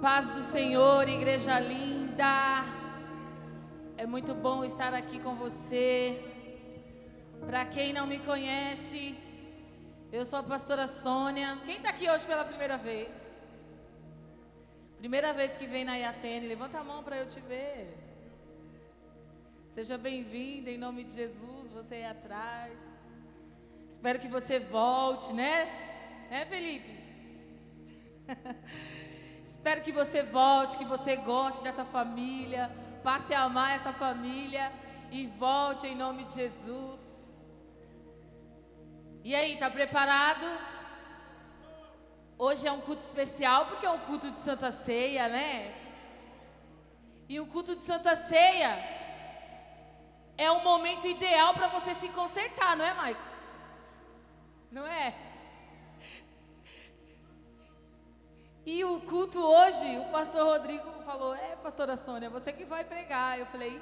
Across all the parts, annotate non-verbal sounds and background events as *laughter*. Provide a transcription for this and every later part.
Paz do Senhor, igreja linda. É muito bom estar aqui com você. Para quem não me conhece, eu sou a pastora Sônia. Quem está aqui hoje pela primeira vez? Primeira vez que vem na IACN, levanta a mão para eu te ver. Seja bem-vinda em nome de Jesus, você aí atrás. Espero que você volte, né? É, Felipe? *laughs* Espero que você volte, que você goste dessa família, passe a amar essa família e volte em nome de Jesus. E aí, tá preparado? Hoje é um culto especial porque é um culto de Santa Ceia, né? E o culto de Santa Ceia é o momento ideal para você se consertar, não é, Maico? Não é? E o culto hoje, o pastor Rodrigo falou: É, pastora Sônia, você que vai pregar. Eu falei: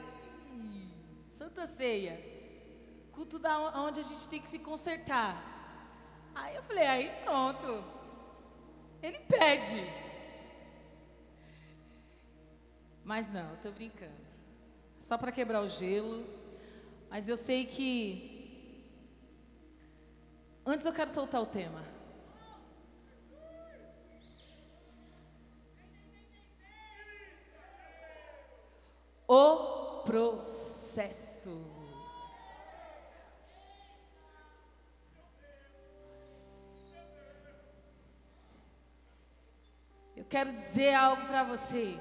Santa Ceia, culto da onde a gente tem que se consertar. Aí eu falei: Aí pronto. Ele pede. Mas não, eu tô brincando. Só para quebrar o gelo. Mas eu sei que. Antes eu quero soltar o tema. O processo. Eu quero dizer algo para você.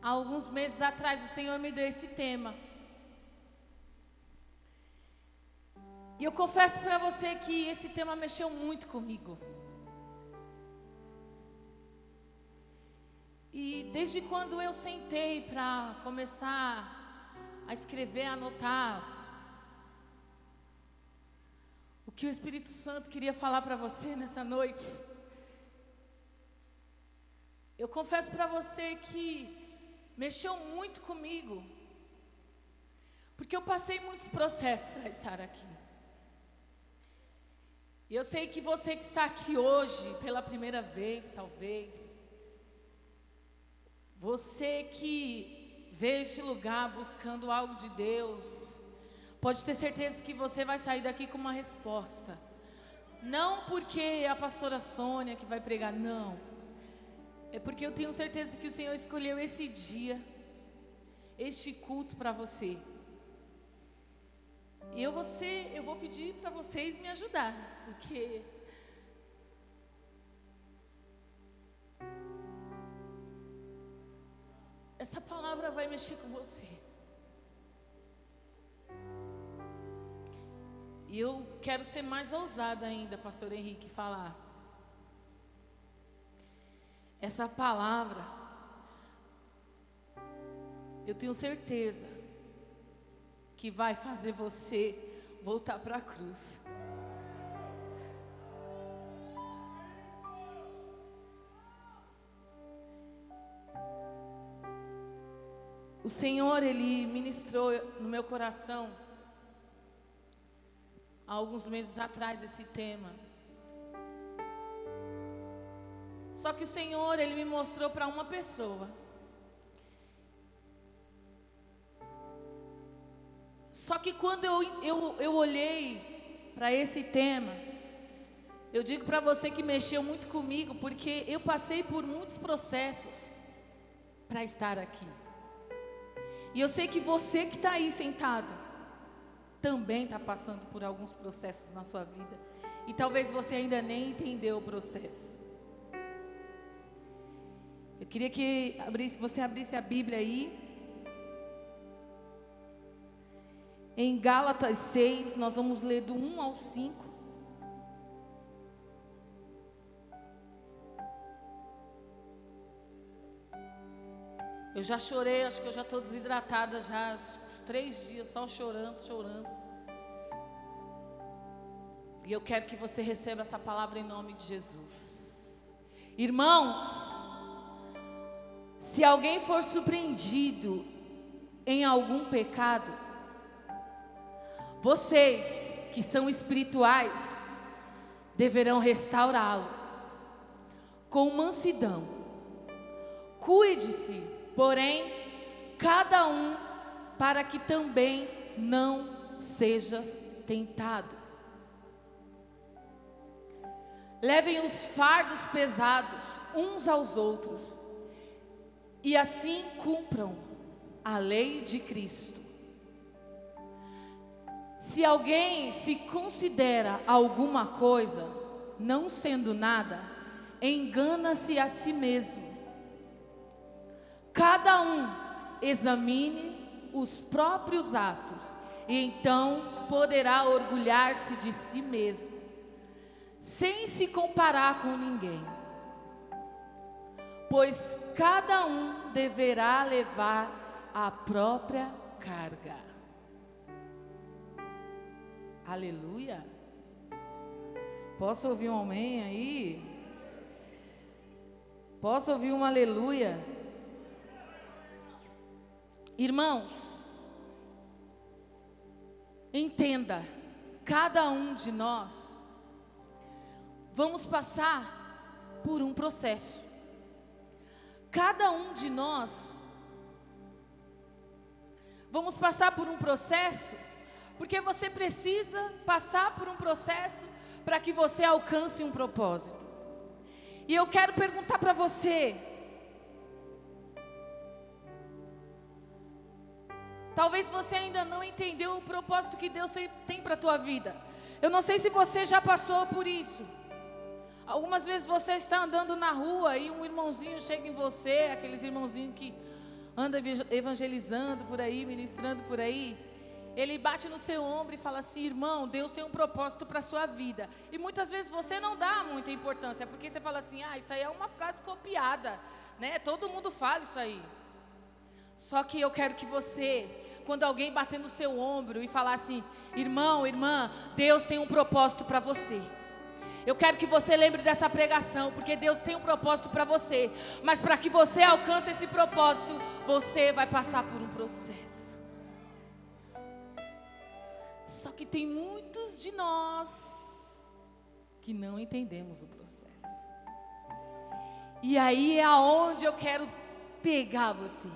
Há alguns meses atrás, o Senhor me deu esse tema. E eu confesso para você que esse tema mexeu muito comigo. E desde quando eu sentei para começar a escrever, a anotar o que o Espírito Santo queria falar para você nessa noite, eu confesso para você que mexeu muito comigo, porque eu passei muitos processos para estar aqui. E eu sei que você que está aqui hoje, pela primeira vez, talvez, você que vê este lugar buscando algo de Deus, pode ter certeza que você vai sair daqui com uma resposta. Não porque é a pastora Sônia que vai pregar, não. É porque eu tenho certeza que o Senhor escolheu esse dia, este culto para você. E eu, você, eu vou pedir para vocês me ajudar, porque Essa palavra vai mexer com você. E eu quero ser mais ousada ainda, Pastor Henrique, falar. Essa palavra, eu tenho certeza que vai fazer você voltar para a cruz. O Senhor, Ele ministrou no meu coração, há alguns meses atrás, esse tema. Só que o Senhor, Ele me mostrou para uma pessoa. Só que quando eu, eu, eu olhei para esse tema, eu digo para você que mexeu muito comigo, porque eu passei por muitos processos para estar aqui. E eu sei que você que está aí sentado também está passando por alguns processos na sua vida. E talvez você ainda nem entendeu o processo. Eu queria que abrisse, você abrisse a Bíblia aí. Em Gálatas 6, nós vamos ler do 1 ao 5. Eu já chorei, acho que eu já estou desidratada já, uns três dias só chorando, chorando. E eu quero que você receba essa palavra em nome de Jesus. Irmãos, se alguém for surpreendido em algum pecado, vocês que são espirituais deverão restaurá-lo. com mansidão. Cuide-se, porém, cada um, para que também não sejas tentado. Levem os fardos pesados uns aos outros, e assim cumpram a lei de Cristo. Se alguém se considera alguma coisa, não sendo nada, engana-se a si mesmo. Cada um examine os próprios atos, e então poderá orgulhar-se de si mesmo, sem se comparar com ninguém. Pois cada um deverá levar a própria carga. Aleluia. Posso ouvir um amém aí? Posso ouvir um aleluia? Irmãos, entenda, cada um de nós vamos passar por um processo. Cada um de nós vamos passar por um processo, porque você precisa passar por um processo para que você alcance um propósito. E eu quero perguntar para você: Talvez você ainda não entendeu o propósito que Deus tem para a tua vida. Eu não sei se você já passou por isso. Algumas vezes você está andando na rua e um irmãozinho chega em você, aqueles irmãozinhos que anda evangelizando por aí, ministrando por aí ele bate no seu ombro e fala assim: irmão, Deus tem um propósito para a sua vida. E muitas vezes você não dá muita importância, porque você fala assim: ah, isso aí é uma frase copiada, né? Todo mundo fala isso aí. Só que eu quero que você, quando alguém bater no seu ombro e falar assim: irmão, irmã, Deus tem um propósito para você. Eu quero que você lembre dessa pregação, porque Deus tem um propósito para você. Mas para que você alcance esse propósito, você vai passar por um processo. Só que tem muitos de nós que não entendemos o processo. E aí é aonde eu quero pegar você.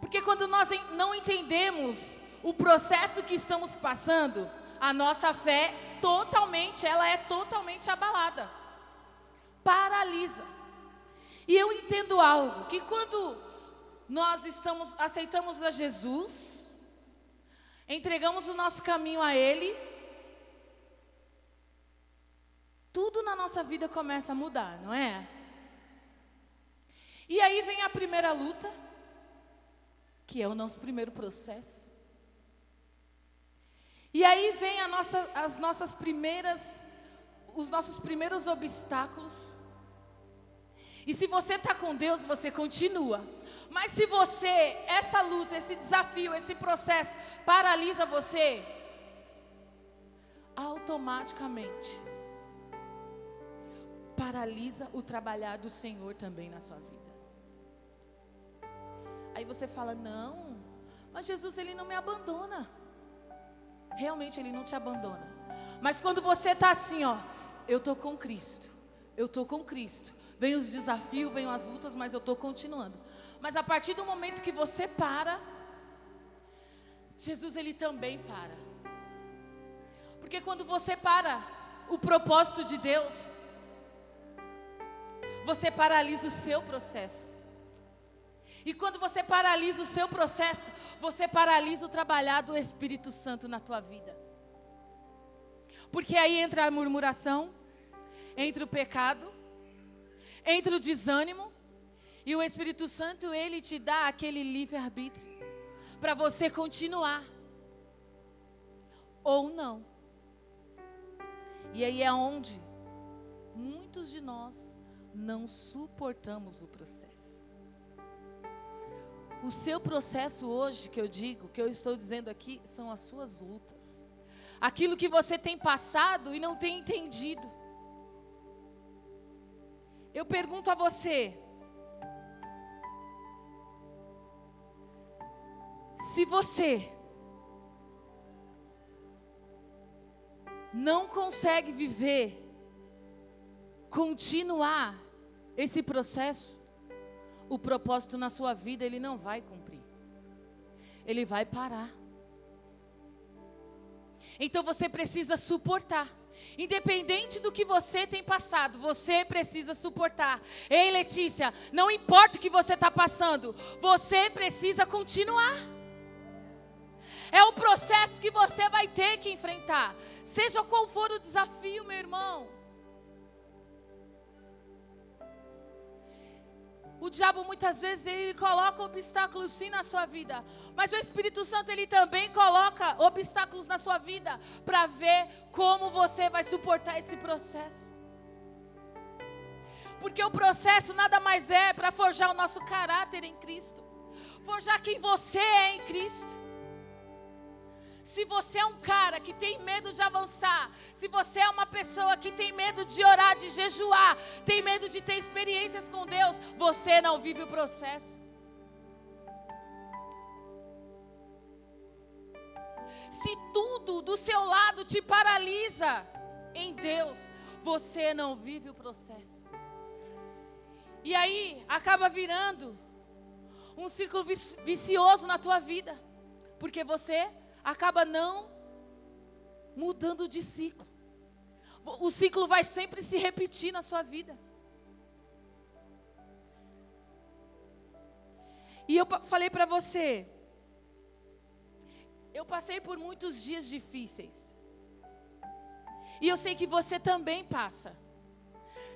Porque quando nós não entendemos o processo que estamos passando, a nossa fé totalmente, ela é totalmente abalada. Paralisa. E eu entendo algo, que quando nós estamos aceitamos a Jesus, entregamos o nosso caminho a Ele, tudo na nossa vida começa a mudar, não é? E aí vem a primeira luta, que é o nosso primeiro processo. E aí vem nossa, as nossas primeiras, os nossos primeiros obstáculos. E se você está com Deus, você continua. Mas se você, essa luta, esse desafio, esse processo paralisa você, automaticamente paralisa o trabalhar do Senhor também na sua vida. Aí você fala: "Não, mas Jesus ele não me abandona". Realmente ele não te abandona. Mas quando você está assim, ó, eu tô com Cristo. Eu tô com Cristo. Vem os desafios, vem as lutas, mas eu tô continuando. Mas a partir do momento que você para, Jesus ele também para. Porque quando você para o propósito de Deus, você paralisa o seu processo. E quando você paralisa o seu processo, você paralisa o trabalhar do Espírito Santo na tua vida. Porque aí entra a murmuração, entra o pecado, entra o desânimo, e o Espírito Santo, ele te dá aquele livre-arbítrio para você continuar ou não. E aí é onde muitos de nós não suportamos o processo. O seu processo hoje, que eu digo, que eu estou dizendo aqui, são as suas lutas. Aquilo que você tem passado e não tem entendido. Eu pergunto a você, Se você não consegue viver continuar esse processo, o propósito na sua vida ele não vai cumprir. Ele vai parar. Então você precisa suportar. Independente do que você tem passado, você precisa suportar. Ei, Letícia, não importa o que você está passando, você precisa continuar. É o processo que você vai ter que enfrentar. Seja qual for o desafio, meu irmão. O diabo muitas vezes ele coloca obstáculos sim na sua vida, mas o Espírito Santo ele também coloca obstáculos na sua vida para ver como você vai suportar esse processo. Porque o processo nada mais é para forjar o nosso caráter em Cristo, forjar quem você é em Cristo. Se você é um cara que tem medo de avançar, se você é uma pessoa que tem medo de orar, de jejuar, tem medo de ter experiências com Deus, você não vive o processo. Se tudo do seu lado te paralisa em Deus, você não vive o processo. E aí acaba virando um círculo vicioso na tua vida, porque você acaba não mudando de ciclo. O ciclo vai sempre se repetir na sua vida. E eu falei para você, eu passei por muitos dias difíceis. E eu sei que você também passa.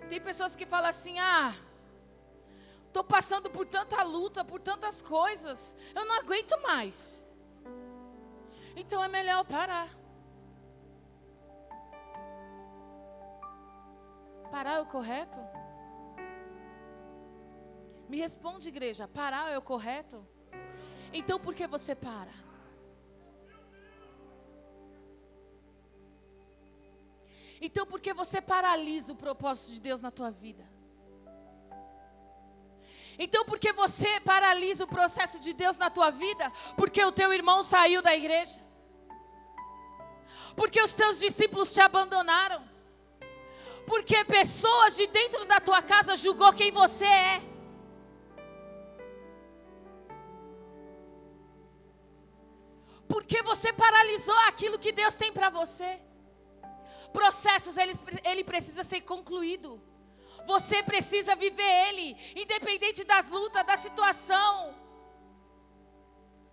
Tem pessoas que falam assim: ah, estou passando por tanta luta, por tantas coisas, eu não aguento mais. Então é melhor parar. Parar é o correto? Me responde, igreja: parar é o correto? Então por que você para? Então por que você paralisa o propósito de Deus na tua vida? Então, por que você paralisa o processo de Deus na tua vida? Porque o teu irmão saiu da igreja? Porque os teus discípulos te abandonaram? Porque pessoas de dentro da tua casa julgou quem você é? Porque você paralisou aquilo que Deus tem para você? Processos, ele, ele precisa ser concluído. Você precisa viver ele, independente das lutas, da situação.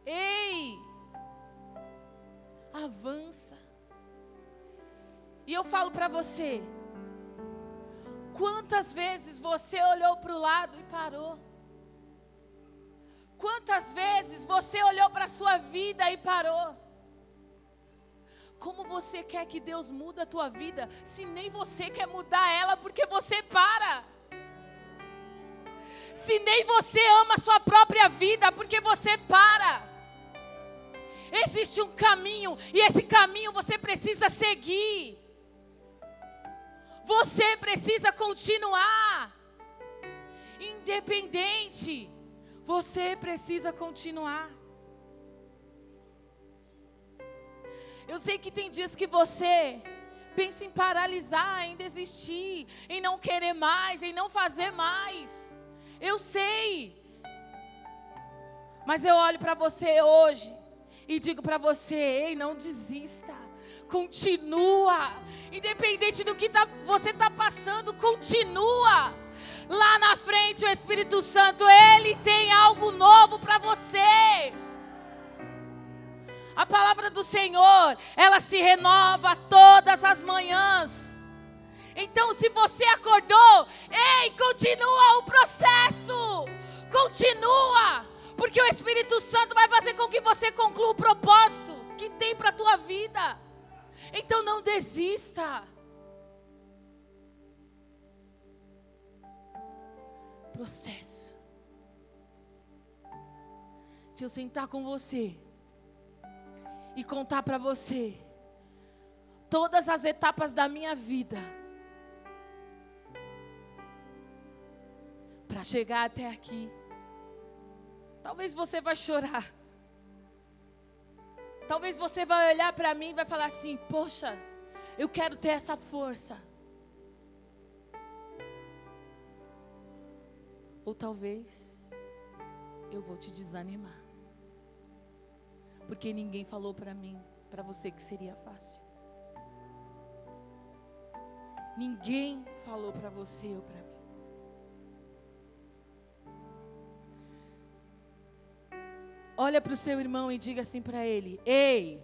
Ei, avança. E eu falo para você, quantas vezes você olhou para o lado e parou? Quantas vezes você olhou para a sua vida e parou? Como você quer que Deus mude a tua vida se nem você quer mudar ela porque você para? Se nem você ama a sua própria vida porque você para? Existe um caminho e esse caminho você precisa seguir. Você precisa continuar. Independente, você precisa continuar. Eu sei que tem dias que você pensa em paralisar, em desistir, em não querer mais, em não fazer mais. Eu sei. Mas eu olho para você hoje e digo para você: ei, não desista. Continua. Independente do que tá, você está passando, continua. Lá na frente, o Espírito Santo, ele tem algo novo para você. A palavra do Senhor, ela se renova todas as manhãs. Então, se você acordou, ei, continua o processo. Continua, porque o Espírito Santo vai fazer com que você conclua o propósito que tem para a tua vida. Então não desista. Processo. Se eu sentar com você, e contar para você todas as etapas da minha vida para chegar até aqui. Talvez você vai chorar. Talvez você vai olhar para mim e vai falar assim: "Poxa, eu quero ter essa força". Ou talvez eu vou te desanimar. Porque ninguém falou para mim, para você que seria fácil. Ninguém falou para você ou para mim. Olha para o seu irmão e diga assim para ele: Ei,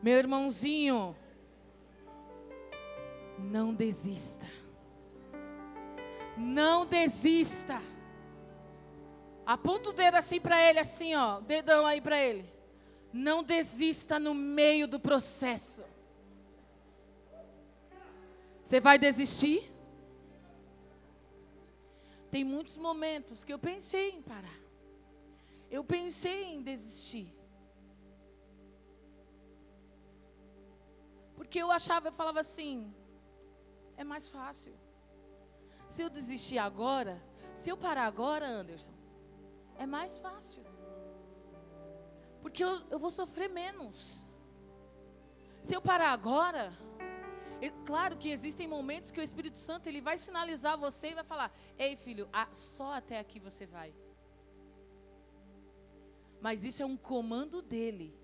meu irmãozinho, não desista. Não desista. Aponta o dedo assim para ele, assim, ó. Dedão aí para ele. Não desista no meio do processo. Você vai desistir? Tem muitos momentos que eu pensei em parar. Eu pensei em desistir. Porque eu achava, eu falava assim, é mais fácil. Se eu desistir agora, se eu parar agora, Anderson, é mais fácil. Porque eu, eu vou sofrer menos. Se eu parar agora, é claro que existem momentos que o Espírito Santo ele vai sinalizar você e vai falar: Ei, filho, só até aqui você vai. Mas isso é um comando dele,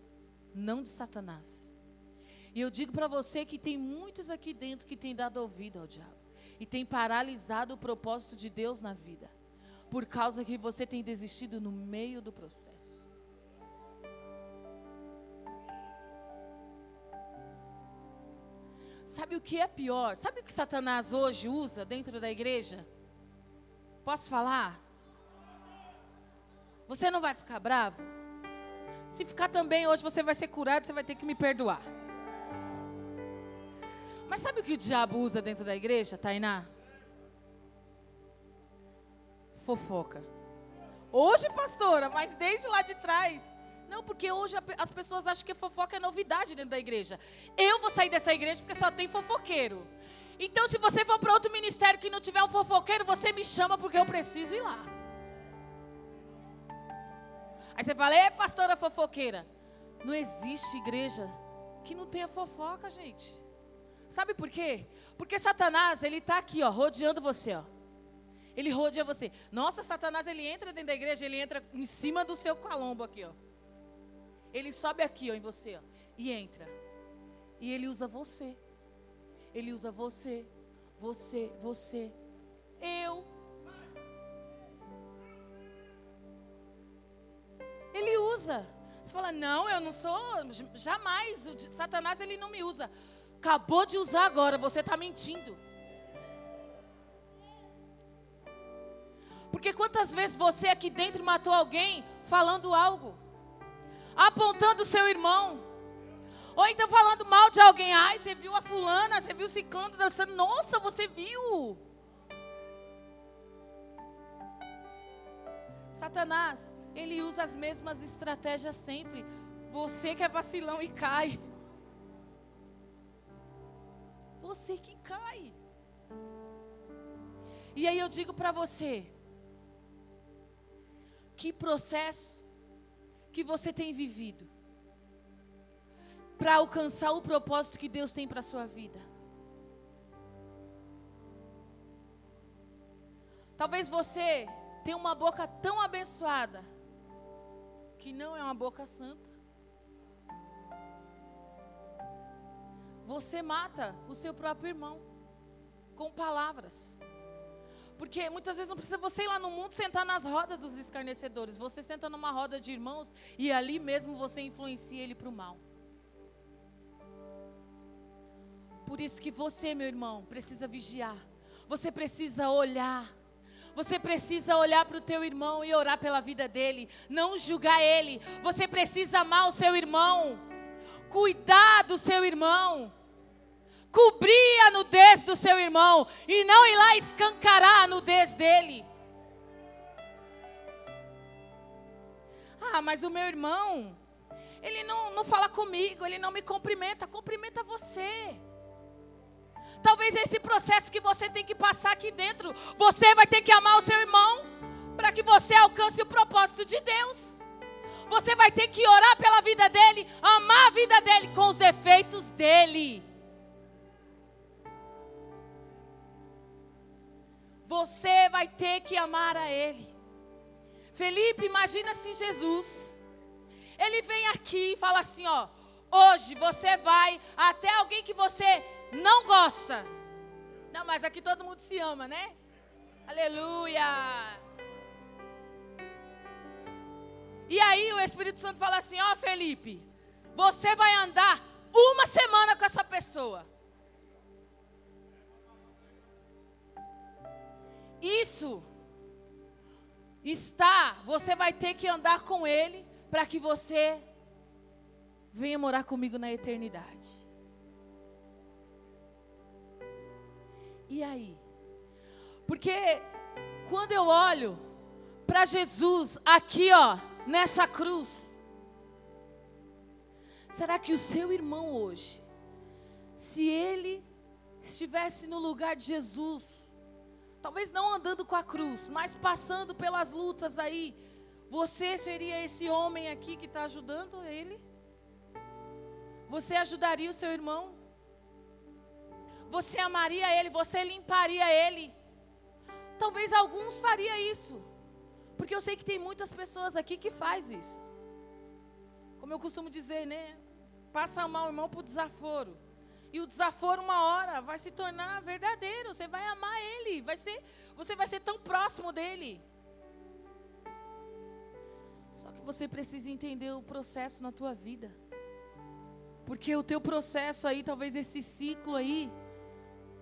não de Satanás. E eu digo para você que tem muitos aqui dentro que têm dado ouvido ao diabo e tem paralisado o propósito de Deus na vida, por causa que você tem desistido no meio do processo. Sabe o que é pior? Sabe o que Satanás hoje usa dentro da igreja? Posso falar? Você não vai ficar bravo? Se ficar também, hoje você vai ser curado, você vai ter que me perdoar. Mas sabe o que o diabo usa dentro da igreja, Tainá? Fofoca. Hoje, pastora, mas desde lá de trás. Não, porque hoje as pessoas acham que fofoca é novidade dentro da igreja. Eu vou sair dessa igreja porque só tem fofoqueiro. Então, se você for para outro ministério que não tiver um fofoqueiro, você me chama porque eu preciso ir lá. Aí você fala, é pastora fofoqueira. Não existe igreja que não tenha fofoca, gente. Sabe por quê? Porque Satanás, ele está aqui, ó, rodeando você, ó. Ele rodeia você. Nossa, Satanás, ele entra dentro da igreja, ele entra em cima do seu calombo aqui, ó. Ele sobe aqui, ó, em você, ó, e entra. E ele usa você. Ele usa você, você, você. Eu. Ele usa. Você fala, não, eu não sou, jamais. Satanás, ele não me usa. Acabou de usar agora, você está mentindo. Porque quantas vezes você aqui dentro matou alguém falando algo, apontando o seu irmão, ou então falando mal de alguém. Ai, você viu a fulana, você viu o ciclano dançando. Nossa, você viu. Satanás, ele usa as mesmas estratégias sempre. Você que é vacilão e cai você que cai. E aí eu digo para você, que processo que você tem vivido para alcançar o propósito que Deus tem para a sua vida? Talvez você tenha uma boca tão abençoada que não é uma boca santa. você mata o seu próprio irmão com palavras. Porque muitas vezes não precisa você ir lá no mundo sentar nas rodas dos escarnecedores. Você senta numa roda de irmãos e ali mesmo você influencia ele para o mal. Por isso que você, meu irmão, precisa vigiar. Você precisa olhar. Você precisa olhar para o teu irmão e orar pela vida dele, não julgar ele. Você precisa amar o seu irmão cuidar do seu irmão, cobrir a nudez do seu irmão e não ir lá escancarar a nudez dele. Ah, mas o meu irmão, ele não, não fala comigo, ele não me cumprimenta, cumprimenta você. Talvez esse processo que você tem que passar aqui dentro, você vai ter que amar o seu irmão para que você alcance o propósito de Deus. Você vai ter que orar pela vida dele, amar a vida dele com os defeitos dele. Você vai ter que amar a Ele. Felipe, imagina se Jesus, ele vem aqui e fala assim: ó, hoje você vai até alguém que você não gosta. Não, mas aqui todo mundo se ama, né? Aleluia! E aí o Espírito Santo fala assim: ó, Felipe, você vai andar uma semana com essa pessoa. Isso está, você vai ter que andar com ele para que você venha morar comigo na eternidade. E aí? Porque quando eu olho para Jesus aqui, ó, nessa cruz, será que o seu irmão hoje, se ele estivesse no lugar de Jesus, Talvez não andando com a cruz, mas passando pelas lutas aí. Você seria esse homem aqui que está ajudando ele? Você ajudaria o seu irmão? Você amaria ele? Você limparia ele? Talvez alguns faria isso. Porque eu sei que tem muitas pessoas aqui que faz isso. Como eu costumo dizer, né? Passa a mão, irmão, por desaforo. E o desaforo uma hora vai se tornar verdadeiro. Você vai amar ele, vai ser, você vai ser tão próximo dele. Só que você precisa entender o processo na tua vida. Porque o teu processo aí, talvez esse ciclo aí,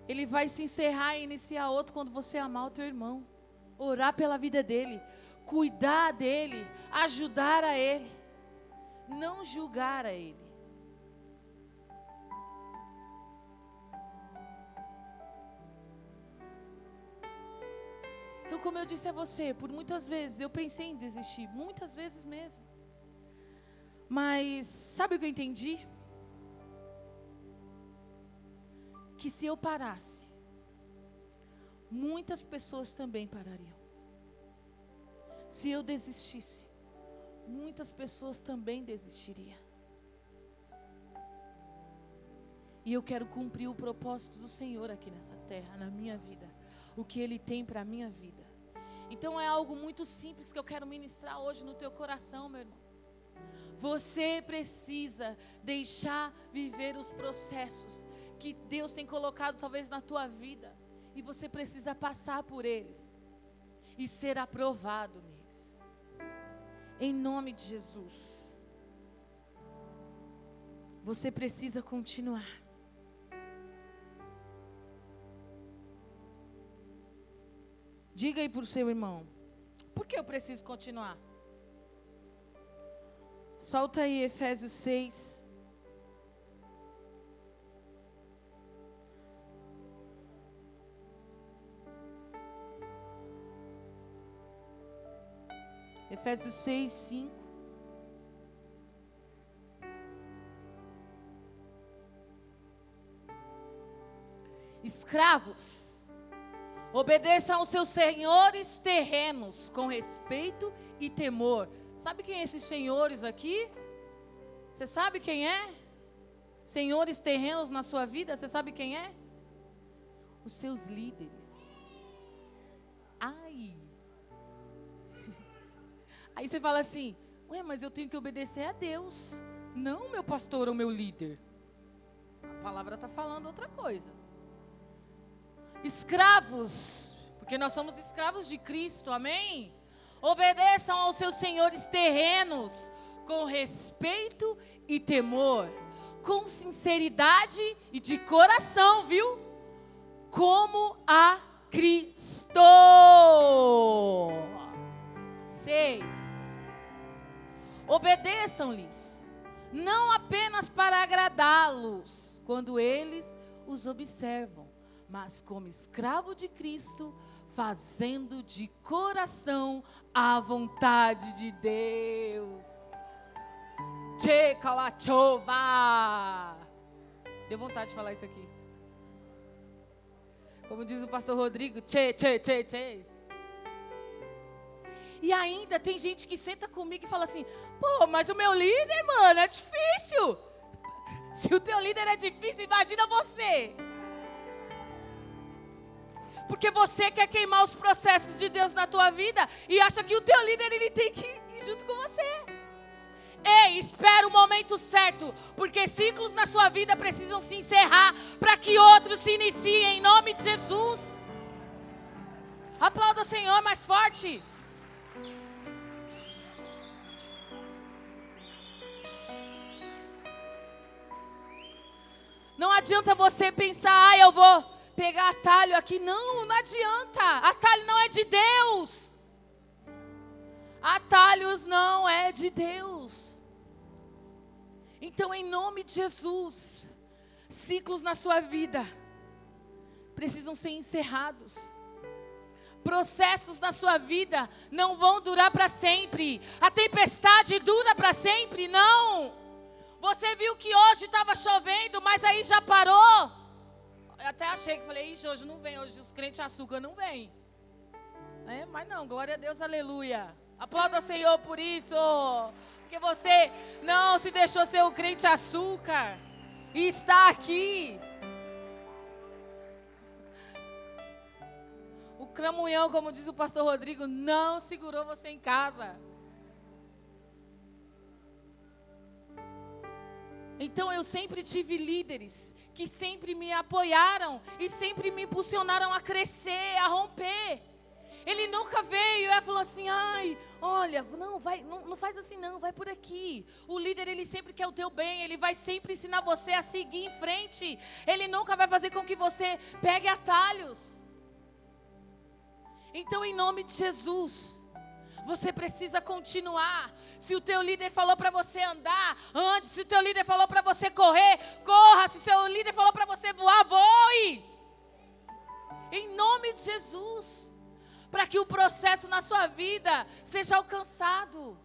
ele vai se encerrar e iniciar outro quando você amar o teu irmão. Orar pela vida dele, cuidar dele, ajudar a ele, não julgar a ele. Então, como eu disse a você, por muitas vezes eu pensei em desistir, muitas vezes mesmo. Mas sabe o que eu entendi? Que se eu parasse, muitas pessoas também parariam. Se eu desistisse, muitas pessoas também desistiriam. E eu quero cumprir o propósito do Senhor aqui nessa terra, na minha vida. O que Ele tem para a minha vida. Então é algo muito simples que eu quero ministrar hoje no teu coração, meu irmão. Você precisa deixar viver os processos que Deus tem colocado talvez na tua vida. E você precisa passar por eles e ser aprovado neles. Em nome de Jesus. Você precisa continuar. Diga aí para o seu irmão. Por que eu preciso continuar? Solta aí Efésios 6. Efésios 6, 5. Escravos Obedeçam aos seus senhores terrenos com respeito e temor. Sabe quem é esses senhores aqui? Você sabe quem é? Senhores terrenos na sua vida, você sabe quem é? Os seus líderes. Ai. *laughs* Aí você fala assim: Ué, mas eu tenho que obedecer a Deus, não meu pastor ou meu líder. A palavra está falando outra coisa escravos, porque nós somos escravos de Cristo, amém? Obedeçam aos seus senhores terrenos com respeito e temor, com sinceridade e de coração, viu? Como a Cristo. Seis. Obedeçam-lhes, não apenas para agradá-los, quando eles os observam mas como escravo de Cristo, fazendo de coração a vontade de Deus. Che kalachova. Deu vontade de falar isso aqui. Como diz o pastor Rodrigo, che, che, che, che. E ainda tem gente que senta comigo e fala assim: pô, mas o meu líder, mano, é difícil. Se o teu líder é difícil, imagina você. Porque você quer queimar os processos de Deus na tua vida e acha que o teu líder ele tem que ir junto com você. Ei, espera o momento certo, porque ciclos na sua vida precisam se encerrar para que outros se iniciem em nome de Jesus. Aplauda o Senhor mais forte. Não adianta você pensar, ah, eu vou pegar atalho aqui. Não, não adianta. Atalho não é de Deus. Atalhos não é de Deus. Então, em nome de Jesus, ciclos na sua vida precisam ser encerrados. Processos na sua vida não vão durar para sempre. A tempestade dura para sempre? Não. Você viu que hoje estava chovendo, mas aí já parou? Até achei que falei, Ixi, hoje não vem, hoje os crentes açúcar não vem. É, mas não, glória a Deus, aleluia. Aplauda o Senhor por isso. Porque você não se deixou ser um crente açúcar. E está aqui. O cramunhão, como diz o pastor Rodrigo, não segurou você em casa. Então eu sempre tive líderes que sempre me apoiaram e sempre me impulsionaram a crescer, a romper. Ele nunca veio e falou assim: ai, olha, não, vai, não, não, faz assim não, vai por aqui. O líder, ele sempre quer o teu bem, ele vai sempre ensinar você a seguir em frente. Ele nunca vai fazer com que você pegue atalhos. Então, em nome de Jesus, você precisa continuar. Se o teu líder falou para você andar, ande. Se o teu líder falou para você correr, corra. Se o seu líder falou para você voar, voe. Em nome de Jesus. Para que o processo na sua vida seja alcançado.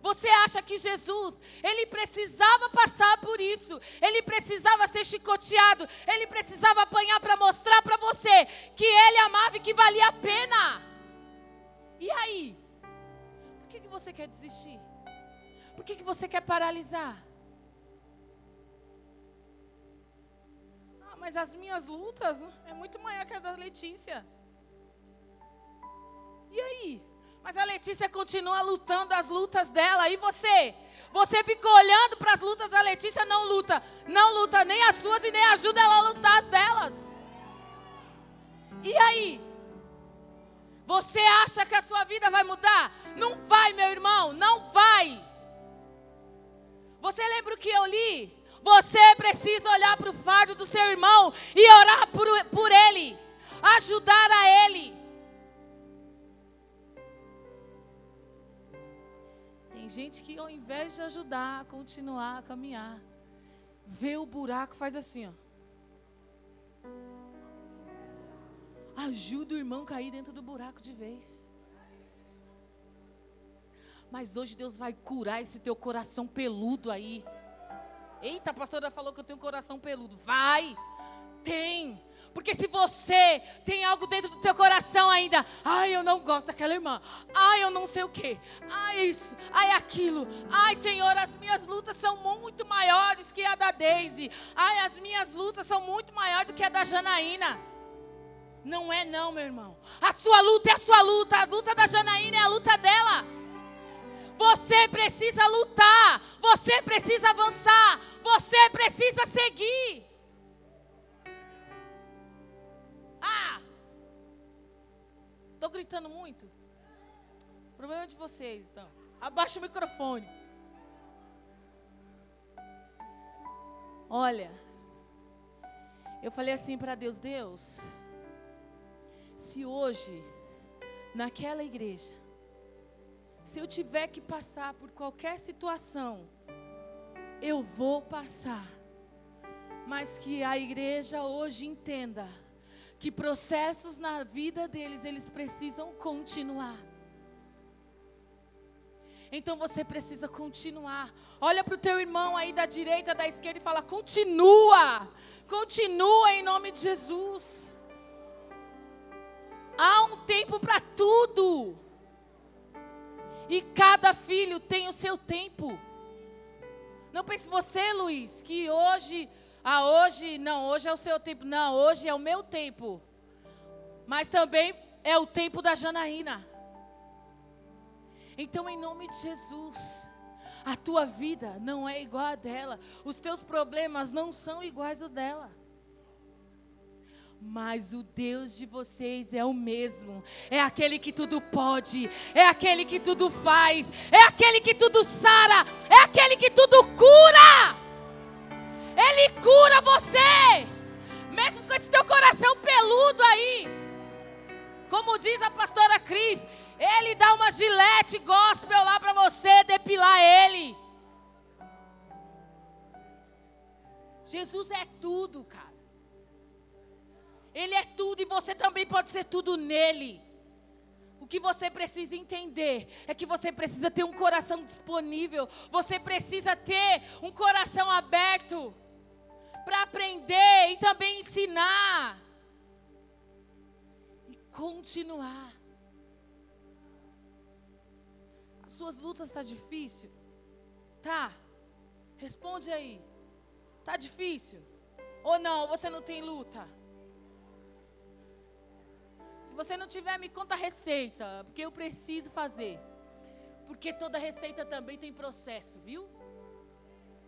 Você acha que Jesus, ele precisava passar por isso, ele precisava ser chicoteado, ele precisava apanhar para mostrar para você que ele amava e que valia a pena. E aí? Que, você quer desistir? Por que, que você quer paralisar? Ah, mas as minhas lutas é muito maior que a da Letícia. E aí? Mas a Letícia continua lutando as lutas dela. E você? Você ficou olhando para as lutas da Letícia, não luta. Não luta nem as suas e nem ajuda ela a lutar as delas. E aí? Você acha que a sua vida vai mudar? Não vai, meu irmão, não vai. Você lembra o que eu li? Você precisa olhar para o fardo do seu irmão e orar por, por ele, ajudar a ele. Tem gente que ao invés de ajudar, continuar a caminhar, vê o buraco, faz assim, ó. Ajuda o irmão a cair dentro do buraco de vez. Mas hoje Deus vai curar esse teu coração peludo aí. Eita, a pastora falou que eu tenho um coração peludo. Vai! Tem. Porque se você tem algo dentro do teu coração ainda, ai, eu não gosto daquela irmã, ai, eu não sei o que, ai, isso, ai, aquilo, ai, Senhor, as minhas lutas são muito maiores que a da Daisy, ai, as minhas lutas são muito maiores do que a da Janaína. Não é não, meu irmão. A sua luta é a sua luta. A luta da Janaína é a luta dela. Você precisa lutar. Você precisa avançar. Você precisa seguir. Ah! Estou gritando muito? O problema é de vocês, então. Abaixa o microfone. Olha, eu falei assim para Deus: Deus, se hoje, naquela igreja, se eu tiver que passar por qualquer situação, eu vou passar. Mas que a igreja hoje entenda que processos na vida deles, eles precisam continuar. Então você precisa continuar. Olha para o teu irmão aí da direita, da esquerda e fala: continua, continua em nome de Jesus. Há um tempo para tudo. E cada filho tem o seu tempo. Não pense você, Luiz, que hoje, ah, hoje, não, hoje é o seu tempo. Não, hoje é o meu tempo. Mas também é o tempo da Janaína. Então, em nome de Jesus, a tua vida não é igual a dela, os teus problemas não são iguais ao dela. Mas o Deus de vocês é o mesmo. É aquele que tudo pode, é aquele que tudo faz, é aquele que tudo sara, é aquele que tudo cura. Ele cura você, mesmo com esse teu coração peludo aí. Como diz a pastora Cris, ele dá uma gilete gospel lá para você depilar ele. Jesus é tudo, cara. Ele é tudo e você também pode ser tudo nele. O que você precisa entender é que você precisa ter um coração disponível, você precisa ter um coração aberto para aprender e também ensinar e continuar. As suas lutas tá difícil? Tá. Responde aí. Tá difícil? Ou não? Você não tem luta? Você não tiver, me conta a receita, porque eu preciso fazer. Porque toda receita também tem processo, viu?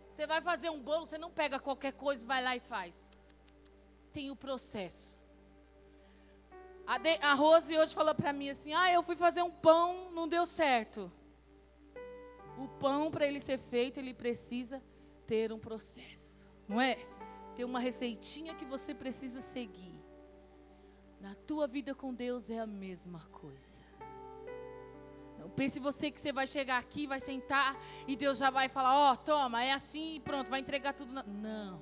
Você vai fazer um bolo, você não pega qualquer coisa, vai lá e faz. Tem o processo. A, de, a Rose hoje falou para mim assim: Ah, eu fui fazer um pão, não deu certo. O pão, para ele ser feito, ele precisa ter um processo, não é? Tem uma receitinha que você precisa seguir. Na tua vida com Deus é a mesma coisa. Não pense você que você vai chegar aqui, vai sentar e Deus já vai falar: Ó, oh, toma, é assim e pronto, vai entregar tudo. Na... Não.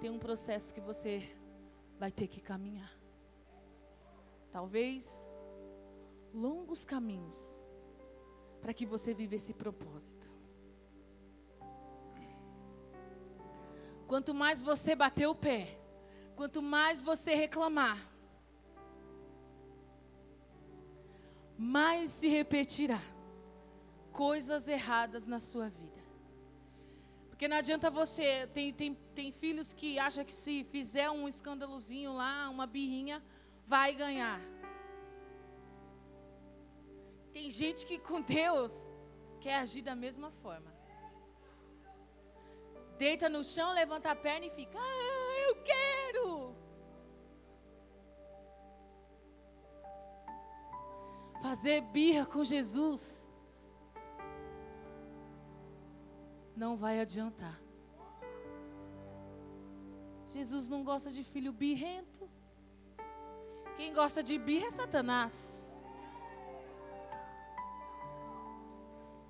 Tem um processo que você vai ter que caminhar. Talvez longos caminhos para que você viva esse propósito. Quanto mais você bater o pé, Quanto mais você reclamar, mais se repetirá coisas erradas na sua vida. Porque não adianta você. Tem, tem, tem filhos que acham que se fizer um escândalozinho lá, uma birrinha, vai ganhar. Tem gente que com Deus quer agir da mesma forma. Deita no chão, levanta a perna e fica. Ah, eu quero. Fazer birra com Jesus não vai adiantar. Jesus não gosta de filho birrento. Quem gosta de birra é Satanás.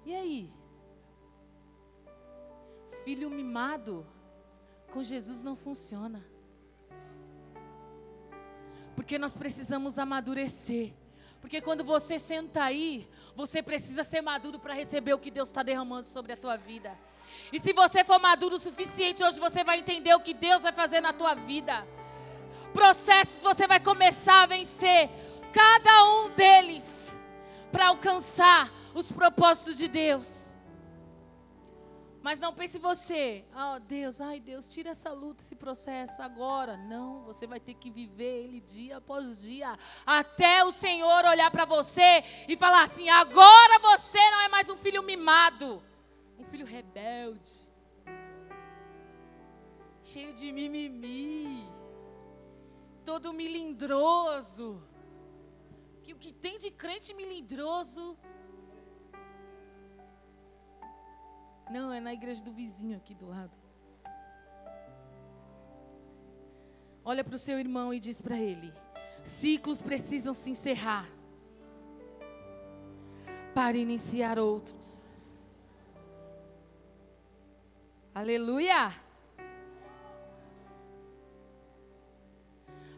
E aí? Filho mimado com Jesus não funciona. Porque nós precisamos amadurecer. Porque quando você senta aí, você precisa ser maduro para receber o que Deus está derramando sobre a tua vida. E se você for maduro o suficiente, hoje você vai entender o que Deus vai fazer na tua vida. Processos você vai começar a vencer, cada um deles, para alcançar os propósitos de Deus. Mas não pense você, oh Deus, ai Deus, tira essa luta, esse processo agora. Não, você vai ter que viver ele dia após dia, até o Senhor olhar para você e falar assim: agora você não é mais um filho mimado, um filho rebelde, cheio de mimimi, todo milindroso. Que o que tem de crente milindroso Não, é na igreja do vizinho aqui do lado. Olha para o seu irmão e diz para ele: ciclos precisam se encerrar para iniciar outros. Aleluia!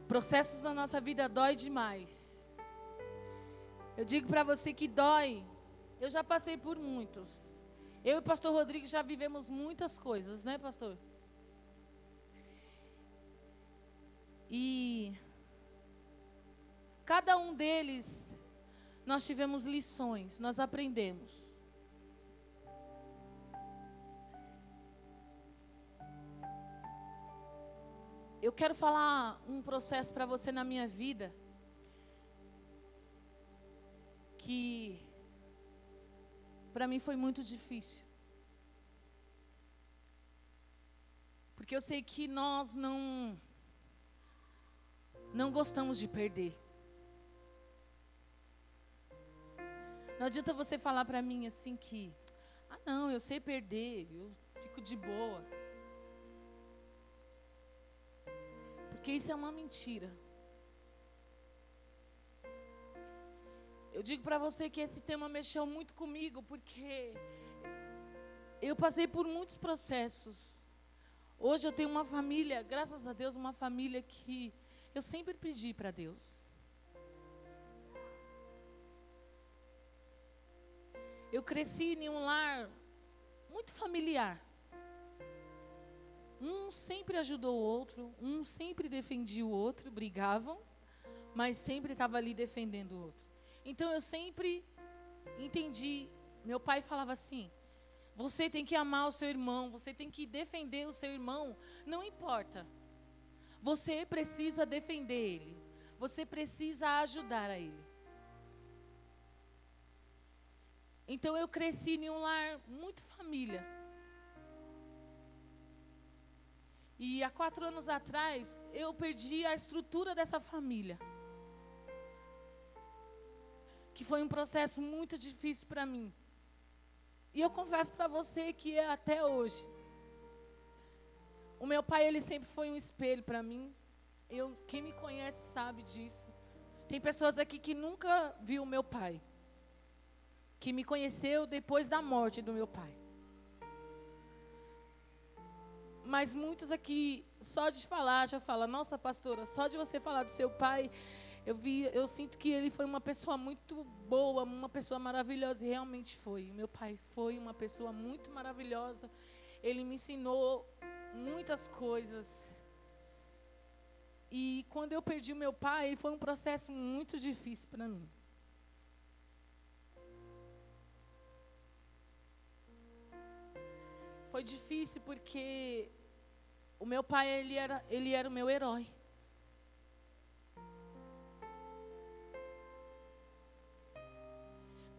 Processos da nossa vida dói demais. Eu digo para você que dói. Eu já passei por muitos. Eu e o pastor Rodrigo já vivemos muitas coisas, né, pastor? E cada um deles nós tivemos lições, nós aprendemos. eu quero falar um processo para você na minha vida que para mim foi muito difícil. Porque eu sei que nós não não gostamos de perder. Não adianta você falar para mim assim que, ah não, eu sei perder, eu fico de boa. Porque isso é uma mentira. Eu digo para você que esse tema mexeu muito comigo, porque eu passei por muitos processos. Hoje eu tenho uma família, graças a Deus, uma família que eu sempre pedi para Deus. Eu cresci em um lar muito familiar. Um sempre ajudou o outro, um sempre defendia o outro, brigavam, mas sempre estava ali defendendo o outro. Então eu sempre entendi. Meu pai falava assim: você tem que amar o seu irmão, você tem que defender o seu irmão, não importa. Você precisa defender ele, você precisa ajudar a ele. Então eu cresci em um lar muito família. E há quatro anos atrás, eu perdi a estrutura dessa família. Que foi um processo muito difícil para mim. E eu confesso para você que é até hoje. O meu pai, ele sempre foi um espelho para mim. Eu, quem me conhece sabe disso. Tem pessoas aqui que nunca viu o meu pai. Que me conheceu depois da morte do meu pai. Mas muitos aqui, só de falar, já fala, nossa pastora, só de você falar do seu pai, eu vi, eu sinto que ele foi uma pessoa muito boa, uma pessoa maravilhosa, e realmente foi. Meu pai foi uma pessoa muito maravilhosa. Ele me ensinou muitas coisas. E quando eu perdi meu pai, foi um processo muito difícil para mim. Foi difícil porque o meu pai, ele era, ele era o meu herói.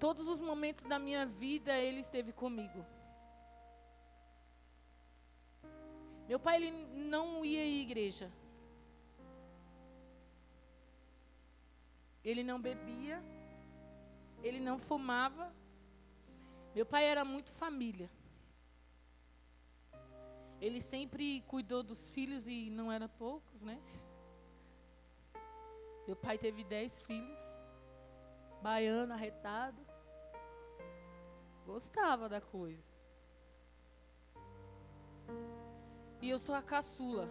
Todos os momentos da minha vida, ele esteve comigo. Meu pai, ele não ia à igreja. Ele não bebia. Ele não fumava. Meu pai era muito família. Ele sempre cuidou dos filhos e não era poucos, né? Meu pai teve dez filhos, baiano, arretado. Gostava da coisa. E eu sou a caçula.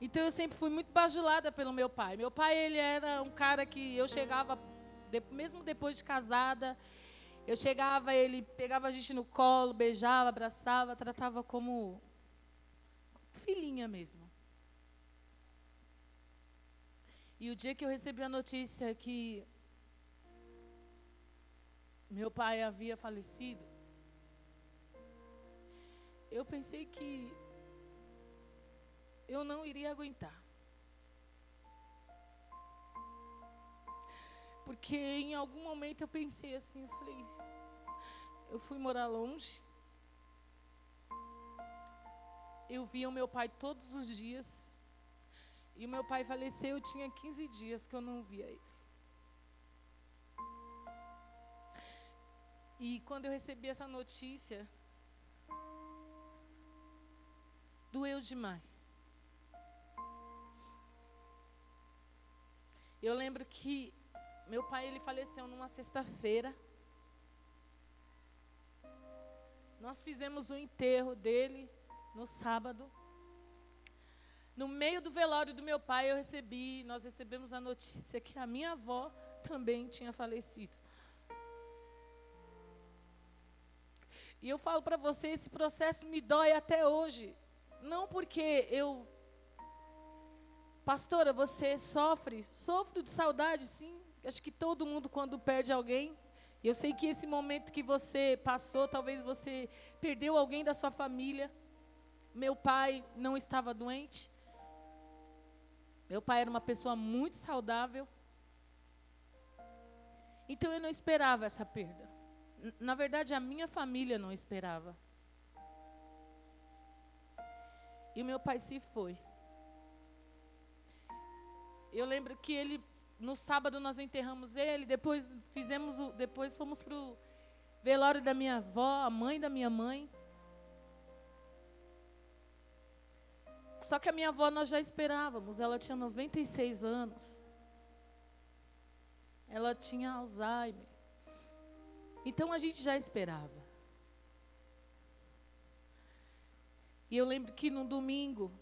Então eu sempre fui muito bajulada pelo meu pai. Meu pai, ele era um cara que eu chegava, mesmo depois de casada, eu chegava, ele pegava a gente no colo, beijava, abraçava, tratava como filhinha mesmo. E o dia que eu recebi a notícia que meu pai havia falecido, eu pensei que eu não iria aguentar. Porque em algum momento eu pensei assim, eu falei, eu fui morar longe, eu via o meu pai todos os dias. E o meu pai faleceu, eu tinha 15 dias que eu não via ele. E quando eu recebi essa notícia, doeu demais. Eu lembro que meu pai ele faleceu numa sexta-feira. Nós fizemos o enterro dele no sábado. No meio do velório do meu pai, eu recebi, nós recebemos a notícia que a minha avó também tinha falecido. E eu falo para você, esse processo me dói até hoje. Não porque eu. Pastora, você sofre? Sofro de saudade, sim. Acho que todo mundo, quando perde alguém. E eu sei que esse momento que você passou, talvez você perdeu alguém da sua família meu pai não estava doente. Meu pai era uma pessoa muito saudável. Então eu não esperava essa perda. Na verdade, a minha família não esperava. E o meu pai se foi. Eu lembro que ele, no sábado nós enterramos ele, depois fizemos, o, depois fomos para o velório da minha avó, a mãe da minha mãe. Só que a minha avó nós já esperávamos, ela tinha 96 anos. Ela tinha Alzheimer. Então a gente já esperava. E eu lembro que no domingo,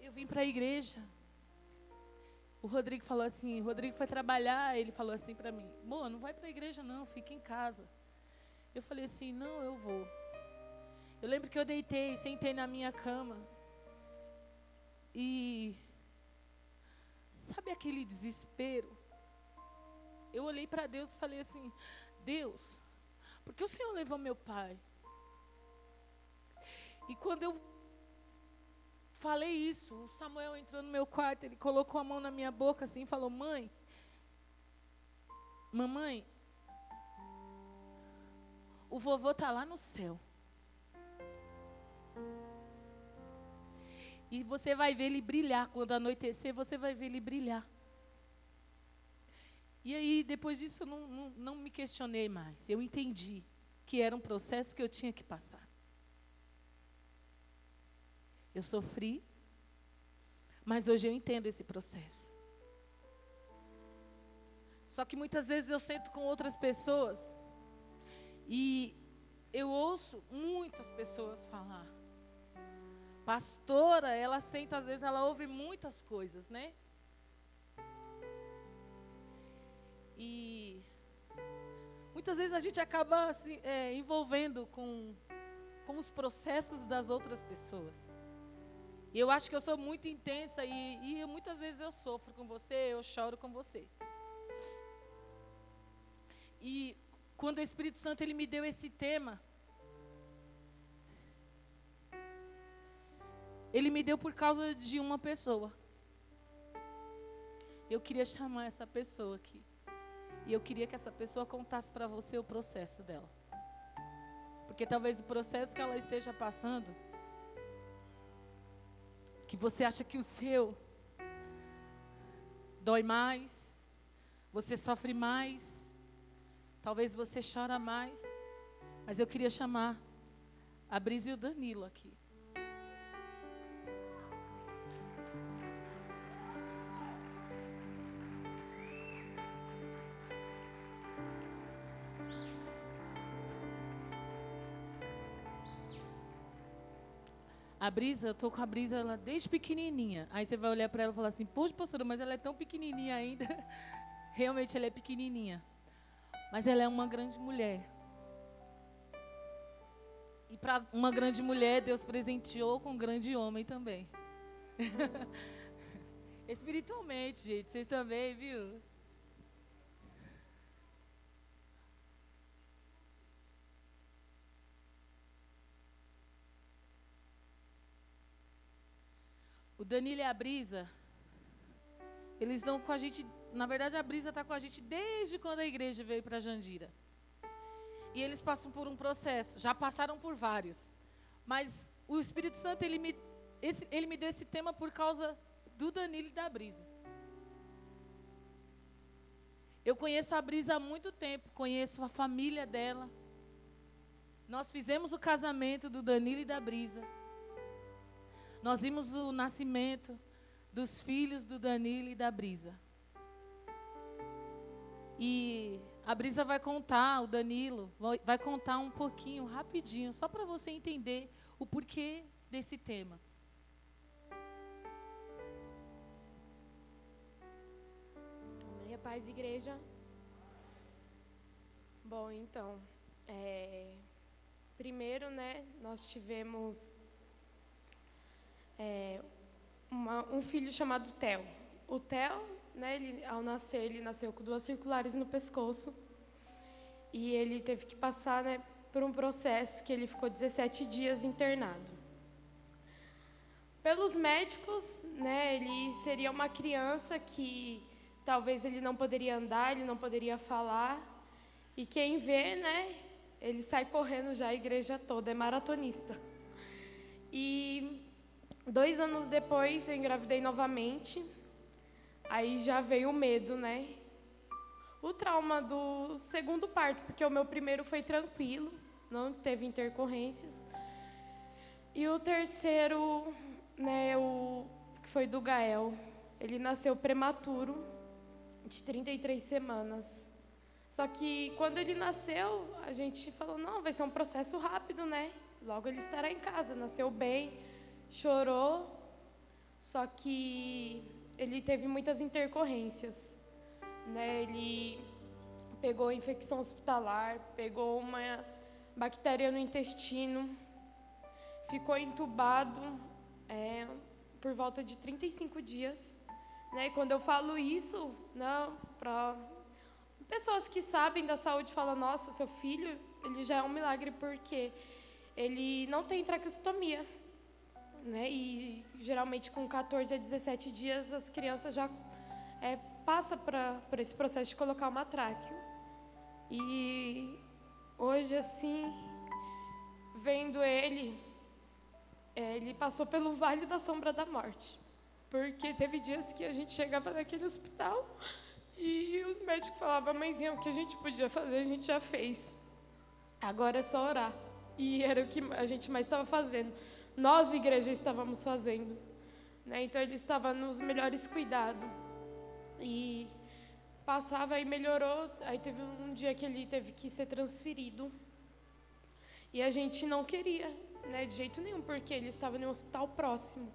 eu vim para a igreja. O Rodrigo falou assim, o Rodrigo foi trabalhar, ele falou assim para mim, Boa, não vai para a igreja não, fica em casa. Eu falei assim, não, eu vou. Eu lembro que eu deitei, sentei na minha cama. E sabe aquele desespero? Eu olhei para Deus e falei assim: Deus, porque o Senhor levou meu pai. E quando eu falei isso, o Samuel entrou no meu quarto, ele colocou a mão na minha boca assim e falou: Mãe, mamãe, o vovô está lá no céu. E você vai ver ele brilhar. Quando anoitecer, você vai ver ele brilhar. E aí, depois disso, eu não, não, não me questionei mais. Eu entendi que era um processo que eu tinha que passar. Eu sofri, mas hoje eu entendo esse processo. Só que muitas vezes eu sento com outras pessoas e eu ouço muitas pessoas falar. Pastora, ela senta, às vezes ela ouve muitas coisas, né? E muitas vezes a gente acaba se é, envolvendo com, com os processos das outras pessoas. E eu acho que eu sou muito intensa e, e muitas vezes eu sofro com você, eu choro com você. E quando o Espírito Santo ele me deu esse tema, ele me deu por causa de uma pessoa. Eu queria chamar essa pessoa aqui. E eu queria que essa pessoa contasse para você o processo dela. Porque talvez o processo que ela esteja passando, que você acha que o seu dói mais, você sofre mais, talvez você chora mais, mas eu queria chamar a Brisa e o Danilo aqui. Brisa, eu tô com a Brisa ela desde pequenininha. Aí você vai olhar para ela e falar assim: "Poxa, pastora, mas ela é tão pequenininha ainda". *laughs* Realmente ela é pequenininha. Mas ela é uma grande mulher. E para uma grande mulher, Deus presenteou com um grande homem também. *laughs* Espiritualmente, gente, vocês também, viu? O Danilo e a Brisa, eles estão com a gente. Na verdade, a Brisa está com a gente desde quando a igreja veio para Jandira. E eles passam por um processo, já passaram por vários. Mas o Espírito Santo, ele me, esse, ele me deu esse tema por causa do Danilo e da Brisa. Eu conheço a Brisa há muito tempo, conheço a família dela. Nós fizemos o casamento do Danilo e da Brisa. Nós vimos o nascimento dos filhos do Danilo e da Brisa. E a Brisa vai contar, o Danilo vai contar um pouquinho, rapidinho, só para você entender o porquê desse tema. Amém, paz, igreja. Bom, então, é, primeiro, né, nós tivemos é, uma, um filho chamado Theo. O Theo, né, ele, ao nascer, ele nasceu com duas circulares no pescoço. E ele teve que passar né, por um processo que ele ficou 17 dias internado. pelos médicos, né, ele seria uma criança que talvez ele não poderia andar, ele não poderia falar. E quem vê, né, ele sai correndo já a igreja toda, é maratonista. E dois anos depois eu engravidei novamente. Aí já veio o medo, né? O trauma do segundo parto, porque o meu primeiro foi tranquilo, não teve intercorrências. E o terceiro, né, o que foi do Gael, ele nasceu prematuro, de 33 semanas. Só que quando ele nasceu, a gente falou: não, vai ser um processo rápido, né? Logo ele estará em casa. Nasceu bem, chorou, só que ele teve muitas intercorrências. Né? Ele pegou infecção hospitalar, pegou uma bactéria no intestino, ficou entubado é, por volta de 35 dias. Né? E quando eu falo isso, né, para pessoas que sabem da saúde, falam: nossa, seu filho, ele já é um milagre porque ele não tem traqueostomia. Né? E geralmente com 14 a 17 dias as crianças já é, passam por esse processo de colocar uma tráqueo. E hoje, assim, vendo ele, é, ele passou pelo vale da sombra da morte. Porque teve dias que a gente chegava naquele hospital e os médicos falavam, mãezinha, o que a gente podia fazer, a gente já fez. Agora é só orar. E era o que a gente mais estava fazendo. Nós, igreja, estávamos fazendo. Né? Então, ele estava nos melhores cuidados. E passava e melhorou. Aí teve um dia que ele teve que ser transferido. E a gente não queria, né, de jeito nenhum, porque ele estava em um hospital próximo.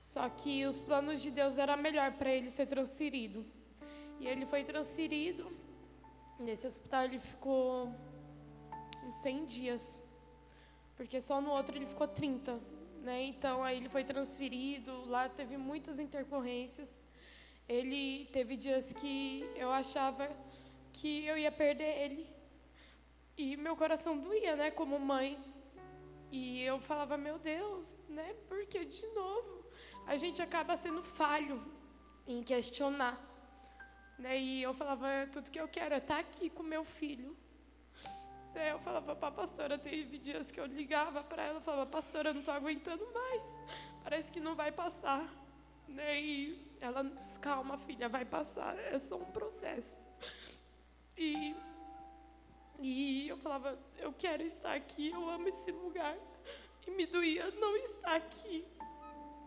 Só que os planos de Deus era melhor para ele ser transferido. E ele foi transferido. Nesse hospital ele ficou uns 100 dias. Porque só no outro ele ficou 30. Né? Então aí ele foi transferido, lá teve muitas intercorrências. Ele teve dias que eu achava que eu ia perder ele. E meu coração doía, né, como mãe. E eu falava, meu Deus, né, por que de novo? a gente acaba sendo falho em questionar. Né? E eu falava, tudo que eu quero é estar aqui com meu filho. Né? Eu falava para a pastora, teve dias que eu ligava para ela, falava, pastora, eu não estou aguentando mais, parece que não vai passar. Né? E ela, calma filha, vai passar, é só um processo. E, e eu falava, eu quero estar aqui, eu amo esse lugar. E me doía não estar aqui.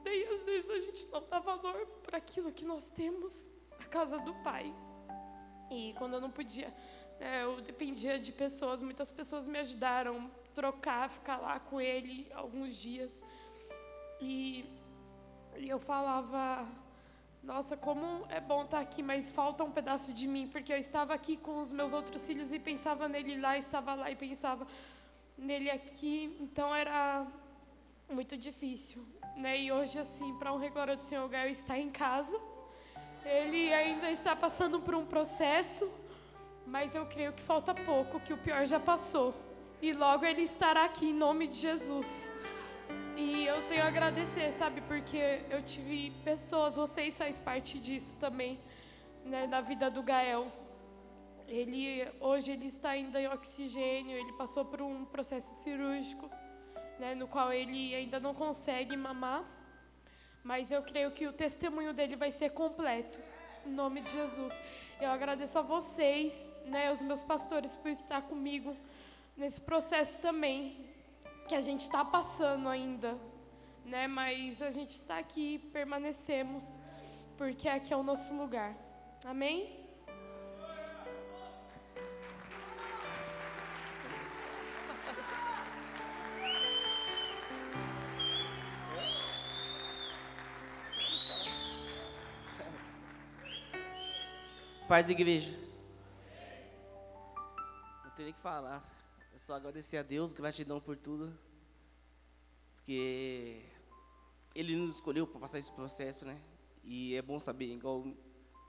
Daí, às vezes, a gente não dá valor para aquilo que nós temos, a casa do Pai. E quando eu não podia, né, eu dependia de pessoas, muitas pessoas me ajudaram a trocar, ficar lá com ele alguns dias. E, e eu falava, nossa, como é bom estar aqui, mas falta um pedaço de mim, porque eu estava aqui com os meus outros filhos e pensava nele lá, estava lá e pensava nele aqui, então era muito difícil. Né? E hoje, assim, para honra e glória do Senhor, Gael está em casa. Ele ainda está passando por um processo, mas eu creio que falta pouco, que o pior já passou. E logo ele estará aqui em nome de Jesus. E eu tenho a agradecer, sabe, porque eu tive pessoas, vocês fazem parte disso também, né, da vida do Gael. Ele hoje ele está ainda em oxigênio, ele passou por um processo cirúrgico né, no qual ele ainda não consegue mamar, mas eu creio que o testemunho dele vai ser completo. Em nome de Jesus. Eu agradeço a vocês, né, os meus pastores, por estar comigo nesse processo também, que a gente está passando ainda, né, mas a gente está aqui, permanecemos, porque aqui é o nosso lugar. Amém? Paz igreja. Não tem nem que falar. É só agradecer a Deus, gratidão por tudo. Porque Ele nos escolheu para passar esse processo, né? E é bom saber, igual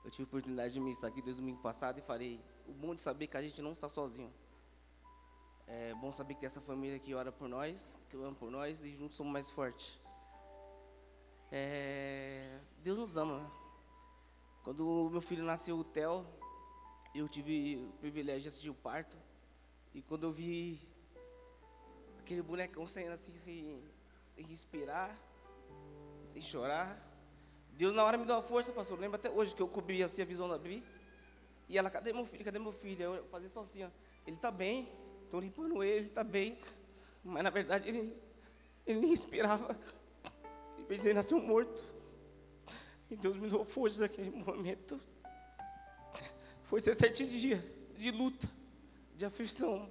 eu tive a oportunidade de me estar aqui desde domingo passado e falei, o bom de saber que a gente não está sozinho. É bom saber que tem essa família que ora por nós, que ama por nós e juntos somos mais fortes. É, Deus nos ama. Quando o meu filho nasceu, o Theo, eu tive o privilégio de assistir o parto. E quando eu vi aquele bonecão saindo assim, sem, sem respirar, sem chorar, Deus na hora me deu uma força, pastor. Eu lembro até hoje que eu cobri assim a visão da Bri. E ela, cadê meu filho? Cadê meu filho? Eu fazia só assim, ó. Ele está bem, estou limpando ele, ele está bem. Mas na verdade ele, ele nem respirava. Ele nasceu morto. E Deus me deu força naquele momento. Foi 17 dias de luta, de aflição.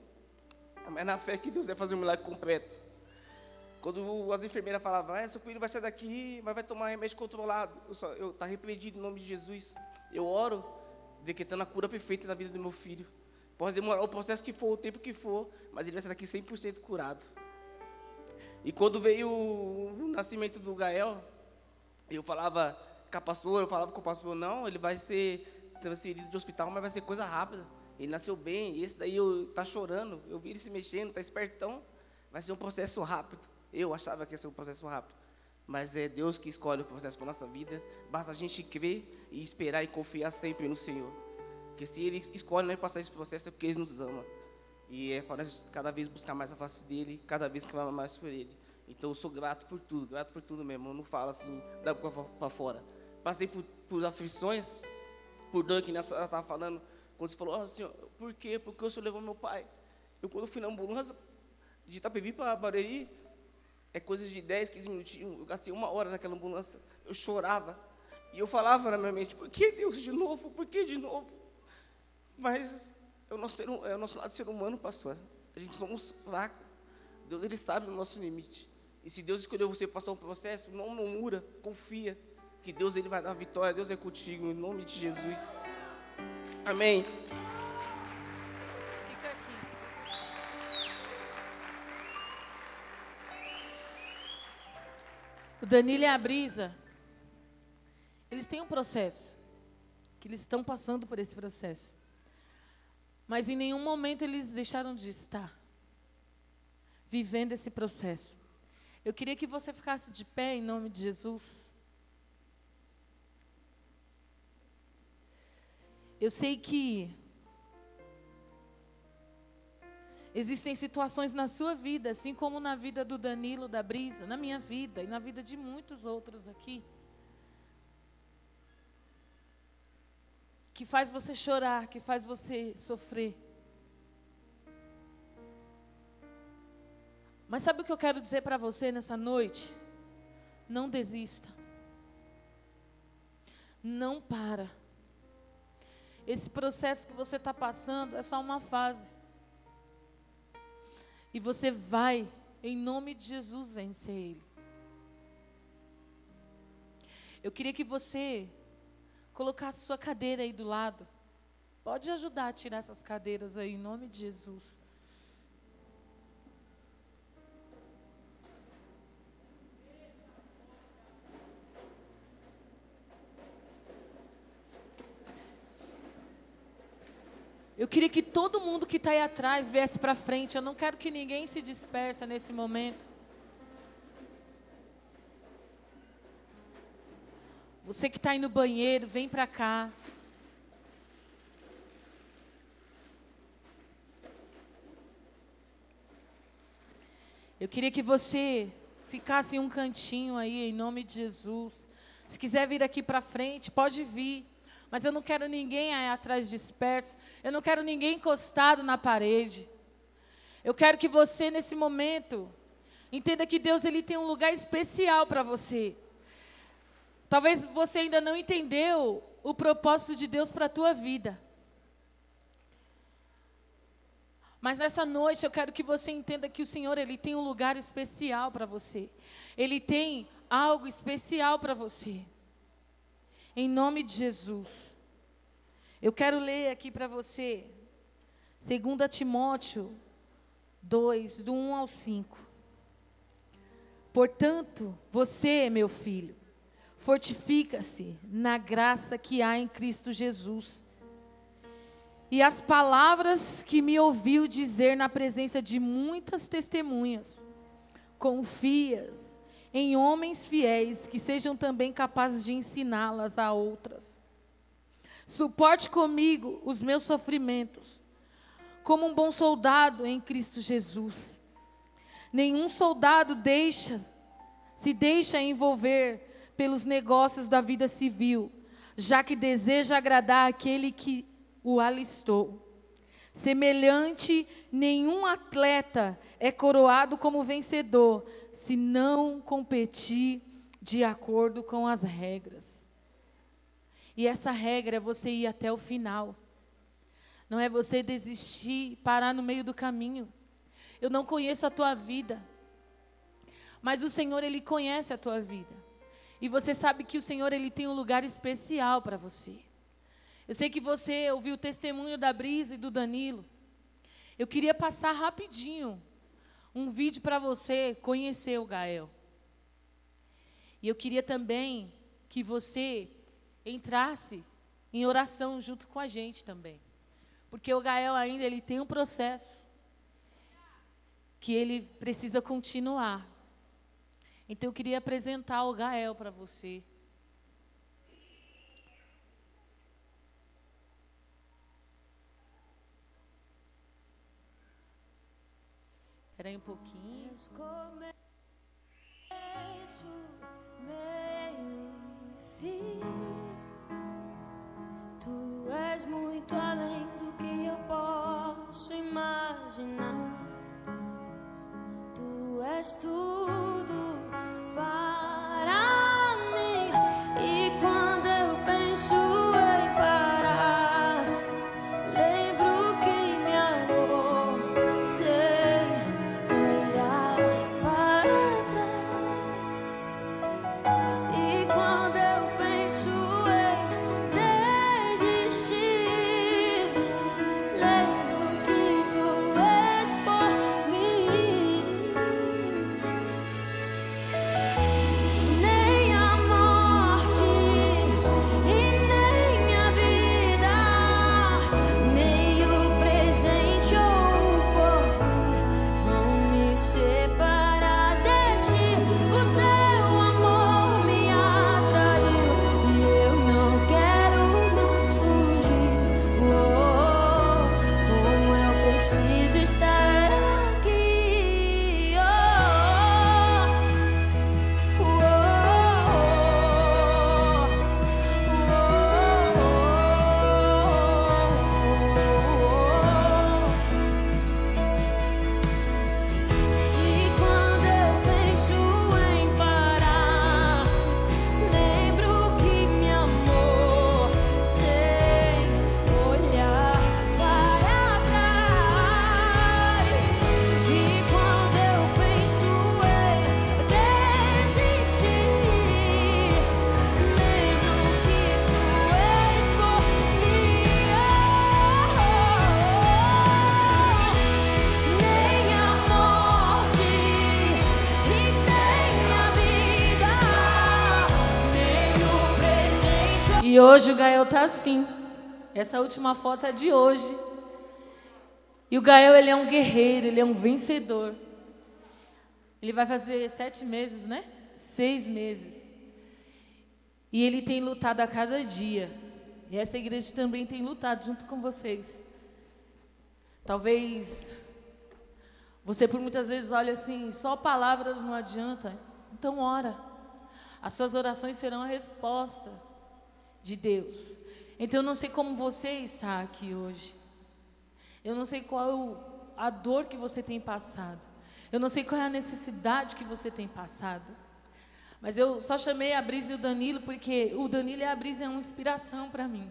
Mas na fé que Deus vai fazer um milagre completo. Quando as enfermeiras falavam, ah, seu filho vai sair daqui, mas vai tomar remédio controlado. Eu está repreendido em nome de Jesus. Eu oro, decretando a cura perfeita na vida do meu filho. Pode demorar o processo que for, o tempo que for, mas ele vai sair daqui 100% curado. E quando veio o nascimento do Gael, eu falava com a pastora, eu falava com o pastor, não, ele vai ser transferido de hospital, mas vai ser coisa rápida. Ele nasceu bem, esse daí eu, tá chorando, eu vi ele se mexendo, tá espertão, vai ser um processo rápido. Eu achava que ia ser um processo rápido. Mas é Deus que escolhe o processo para nossa vida. Basta a gente crer e esperar e confiar sempre no Senhor. Porque se Ele escolhe nós passar esse processo é porque Ele nos ama. E é para cada vez buscar mais a face dEle, cada vez clamar mais por Ele. Então eu sou grato por tudo, grato por tudo mesmo. Eu não falo assim, boca para fora. Passei por, por aflições, por dor que a senhora estava falando. Quando você falou, oh, senhor, por quê? Porque o senhor levou meu pai. Eu, quando fui na ambulância, de Itapevi para Barueri, é coisa de 10, 15 minutinhos. Eu gastei uma hora naquela ambulância. Eu chorava. E eu falava na minha mente, por que Deus de novo? Por que de novo? Mas é o nosso, ser, é o nosso lado ser humano, pastor. A gente somos fracos. Deus, Ele sabe o nosso limite. E se Deus escolheu você passar um processo, não murmura, confia. Que Deus ele vai dar vitória. Deus é contigo, em nome de Jesus. Amém. O Danilo e a Brisa, eles têm um processo, que eles estão passando por esse processo. Mas em nenhum momento eles deixaram de estar vivendo esse processo. Eu queria que você ficasse de pé em nome de Jesus. Eu sei que Existem situações na sua vida, assim como na vida do Danilo, da Brisa, na minha vida e na vida de muitos outros aqui, que faz você chorar, que faz você sofrer. Mas sabe o que eu quero dizer para você nessa noite? Não desista. Não para. Esse processo que você está passando é só uma fase. E você vai, em nome de Jesus, vencer ele. Eu queria que você colocasse sua cadeira aí do lado. Pode ajudar a tirar essas cadeiras aí, em nome de Jesus. Eu queria que todo mundo que está aí atrás viesse para frente. Eu não quero que ninguém se dispersa nesse momento. Você que está aí no banheiro, vem para cá. Eu queria que você ficasse em um cantinho aí, em nome de Jesus. Se quiser vir aqui para frente, pode vir. Mas eu não quero ninguém aí atrás disperso. Eu não quero ninguém encostado na parede. Eu quero que você, nesse momento, entenda que Deus ele tem um lugar especial para você. Talvez você ainda não entendeu o propósito de Deus para a tua vida. Mas nessa noite eu quero que você entenda que o Senhor ele tem um lugar especial para você. Ele tem algo especial para você em nome de Jesus. Eu quero ler aqui para você, 2 Timóteo 2, do 1 ao 5. Portanto, você, meu filho, fortifica-se na graça que há em Cristo Jesus. E as palavras que me ouviu dizer na presença de muitas testemunhas, confias em homens fiéis que sejam também capazes de ensiná-las a outras. Suporte comigo os meus sofrimentos, como um bom soldado em Cristo Jesus. Nenhum soldado deixa se deixa envolver pelos negócios da vida civil, já que deseja agradar aquele que o alistou. Semelhante, nenhum atleta é coroado como vencedor se não competir de acordo com as regras. E essa regra é você ir até o final. Não é você desistir, parar no meio do caminho. Eu não conheço a tua vida. Mas o Senhor, Ele conhece a tua vida. E você sabe que o Senhor, Ele tem um lugar especial para você. Eu sei que você ouviu o testemunho da Brisa e do Danilo. Eu queria passar rapidinho um vídeo para você conhecer o Gael. E eu queria também que você entrasse em oração junto com a gente também. Porque o Gael ainda ele tem um processo que ele precisa continuar. Então eu queria apresentar o Gael para você. Espera aí um pouquinho. Tu és muito além do que eu posso imaginar. Tu és tudo para hoje o Gael tá assim. Essa última foto é de hoje. E o Gael, ele é um guerreiro, ele é um vencedor. Ele vai fazer sete meses, né? Seis meses. E ele tem lutado a cada dia. E essa igreja também tem lutado junto com vocês. Talvez você por muitas vezes olha assim, só palavras não adianta. Então ora. As suas orações serão a resposta de Deus. Então eu não sei como você está aqui hoje. Eu não sei qual a dor que você tem passado. Eu não sei qual é a necessidade que você tem passado. Mas eu só chamei a Brisa e o Danilo porque o Danilo e a Brisa é uma inspiração para mim.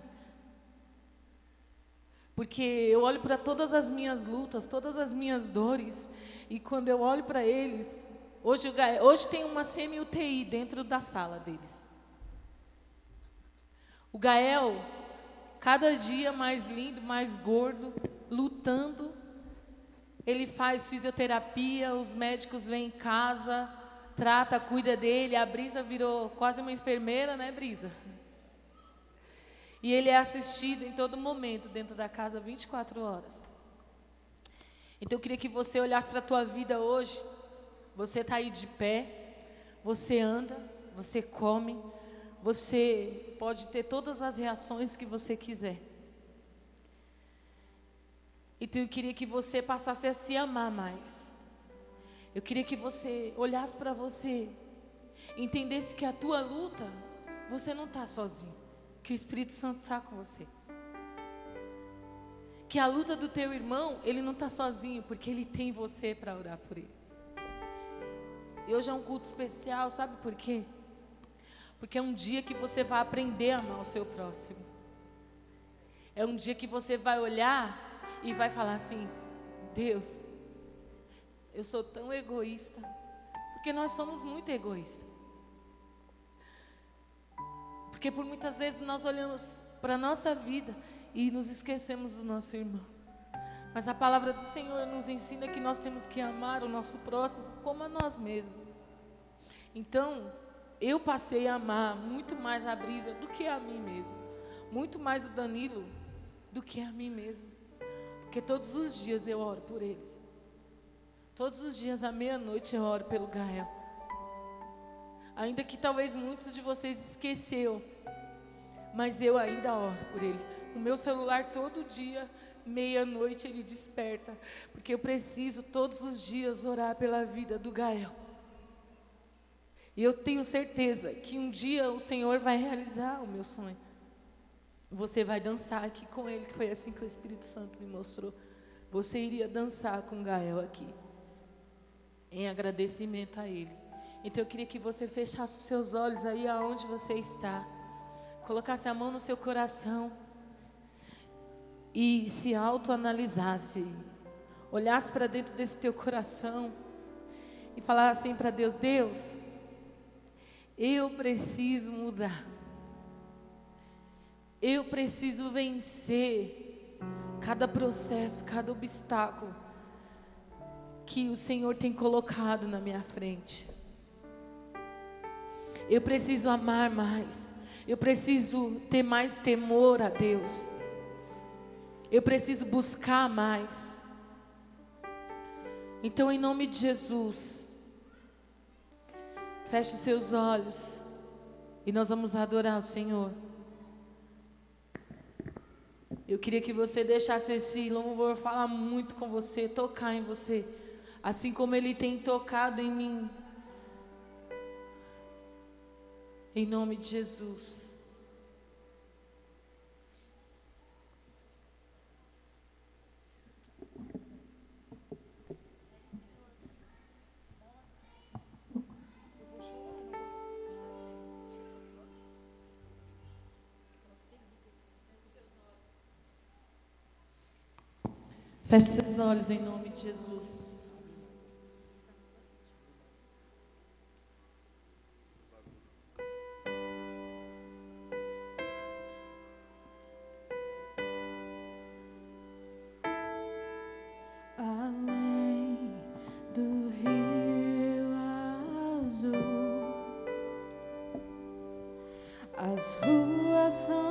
Porque eu olho para todas as minhas lutas, todas as minhas dores, e quando eu olho para eles, hoje, hoje tem uma semi-UTI dentro da sala deles. O Gael, cada dia mais lindo, mais gordo, lutando. Ele faz fisioterapia, os médicos vêm em casa, trata, cuida dele. A Brisa virou quase uma enfermeira, né, Brisa? E ele é assistido em todo momento dentro da casa 24 horas. Então eu queria que você olhasse para a tua vida hoje. Você está aí de pé, você anda, você come, você pode ter todas as reações que você quiser. Então eu queria que você passasse a se amar mais. Eu queria que você olhasse para você, entendesse que a tua luta, você não está sozinho, que o Espírito Santo está com você. Que a luta do teu irmão, ele não está sozinho, porque ele tem você para orar por ele. E hoje é um culto especial, sabe por quê? Porque é um dia que você vai aprender a amar o seu próximo. É um dia que você vai olhar e vai falar assim: Deus, eu sou tão egoísta. Porque nós somos muito egoístas. Porque por muitas vezes nós olhamos para a nossa vida e nos esquecemos do nosso irmão. Mas a palavra do Senhor nos ensina que nós temos que amar o nosso próximo como a nós mesmos. Então, eu passei a amar muito mais a Brisa do que a mim mesmo. Muito mais o Danilo do que a mim mesmo. Porque todos os dias eu oro por eles. Todos os dias à meia-noite eu oro pelo Gael. Ainda que talvez muitos de vocês esqueceu, mas eu ainda oro por ele. O meu celular todo dia, meia-noite, ele desperta, porque eu preciso todos os dias orar pela vida do Gael. E eu tenho certeza que um dia o Senhor vai realizar o meu sonho. Você vai dançar aqui com ele, que foi assim que o Espírito Santo me mostrou. Você iria dançar com Gael aqui, em agradecimento a ele. Então eu queria que você fechasse os seus olhos aí aonde você está, colocasse a mão no seu coração e se autoanalisasse, olhasse para dentro desse teu coração e falasse assim para Deus: Deus, eu preciso mudar. Eu preciso vencer cada processo, cada obstáculo que o Senhor tem colocado na minha frente. Eu preciso amar mais. Eu preciso ter mais temor a Deus. Eu preciso buscar mais. Então, em nome de Jesus, Feche seus olhos e nós vamos adorar o Senhor. Eu queria que você deixasse esse louvor falar muito com você, tocar em você, assim como ele tem tocado em mim. Em nome de Jesus. Feche seus olhos em nome de Jesus. Além do rio azul, as ruas são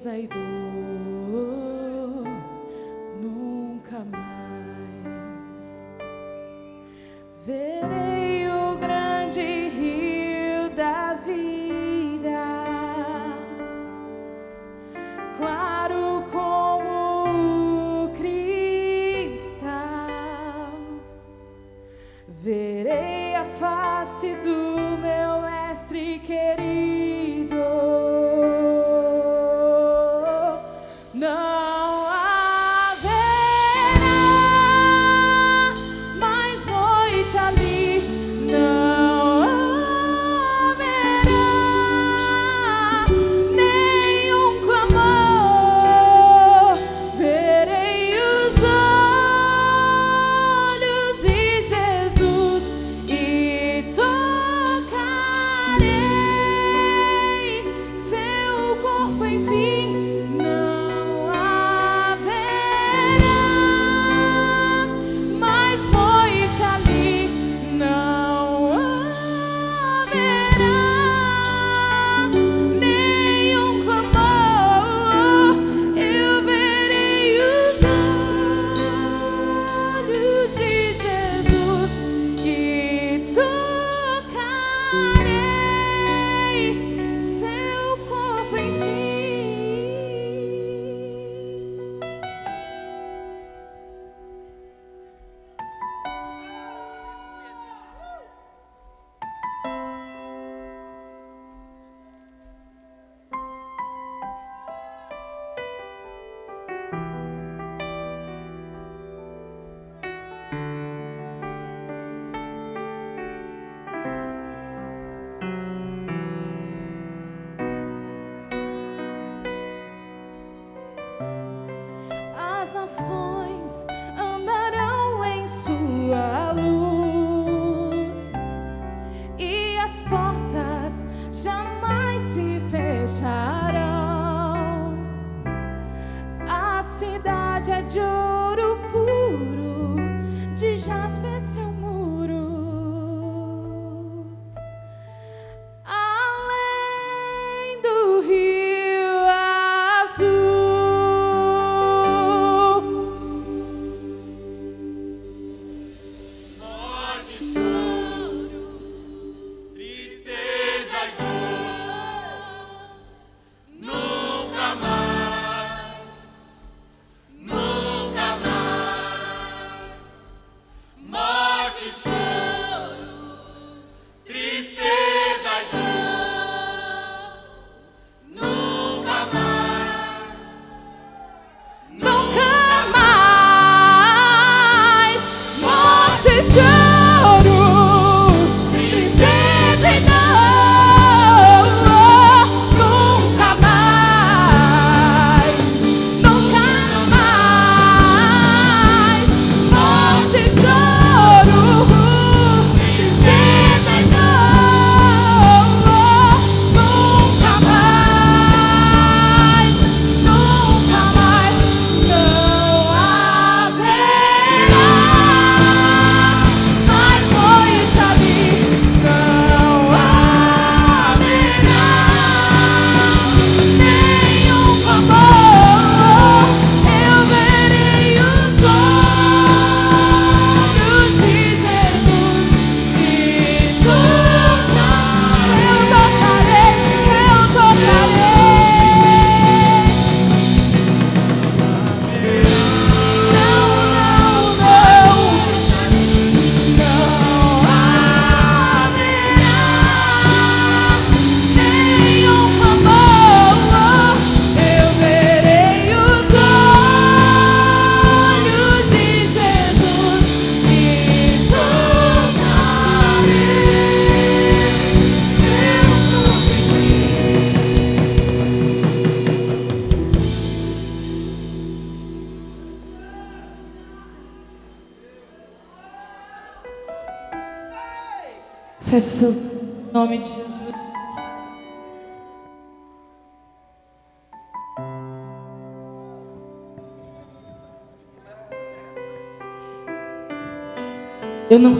tristeza e dor, Eu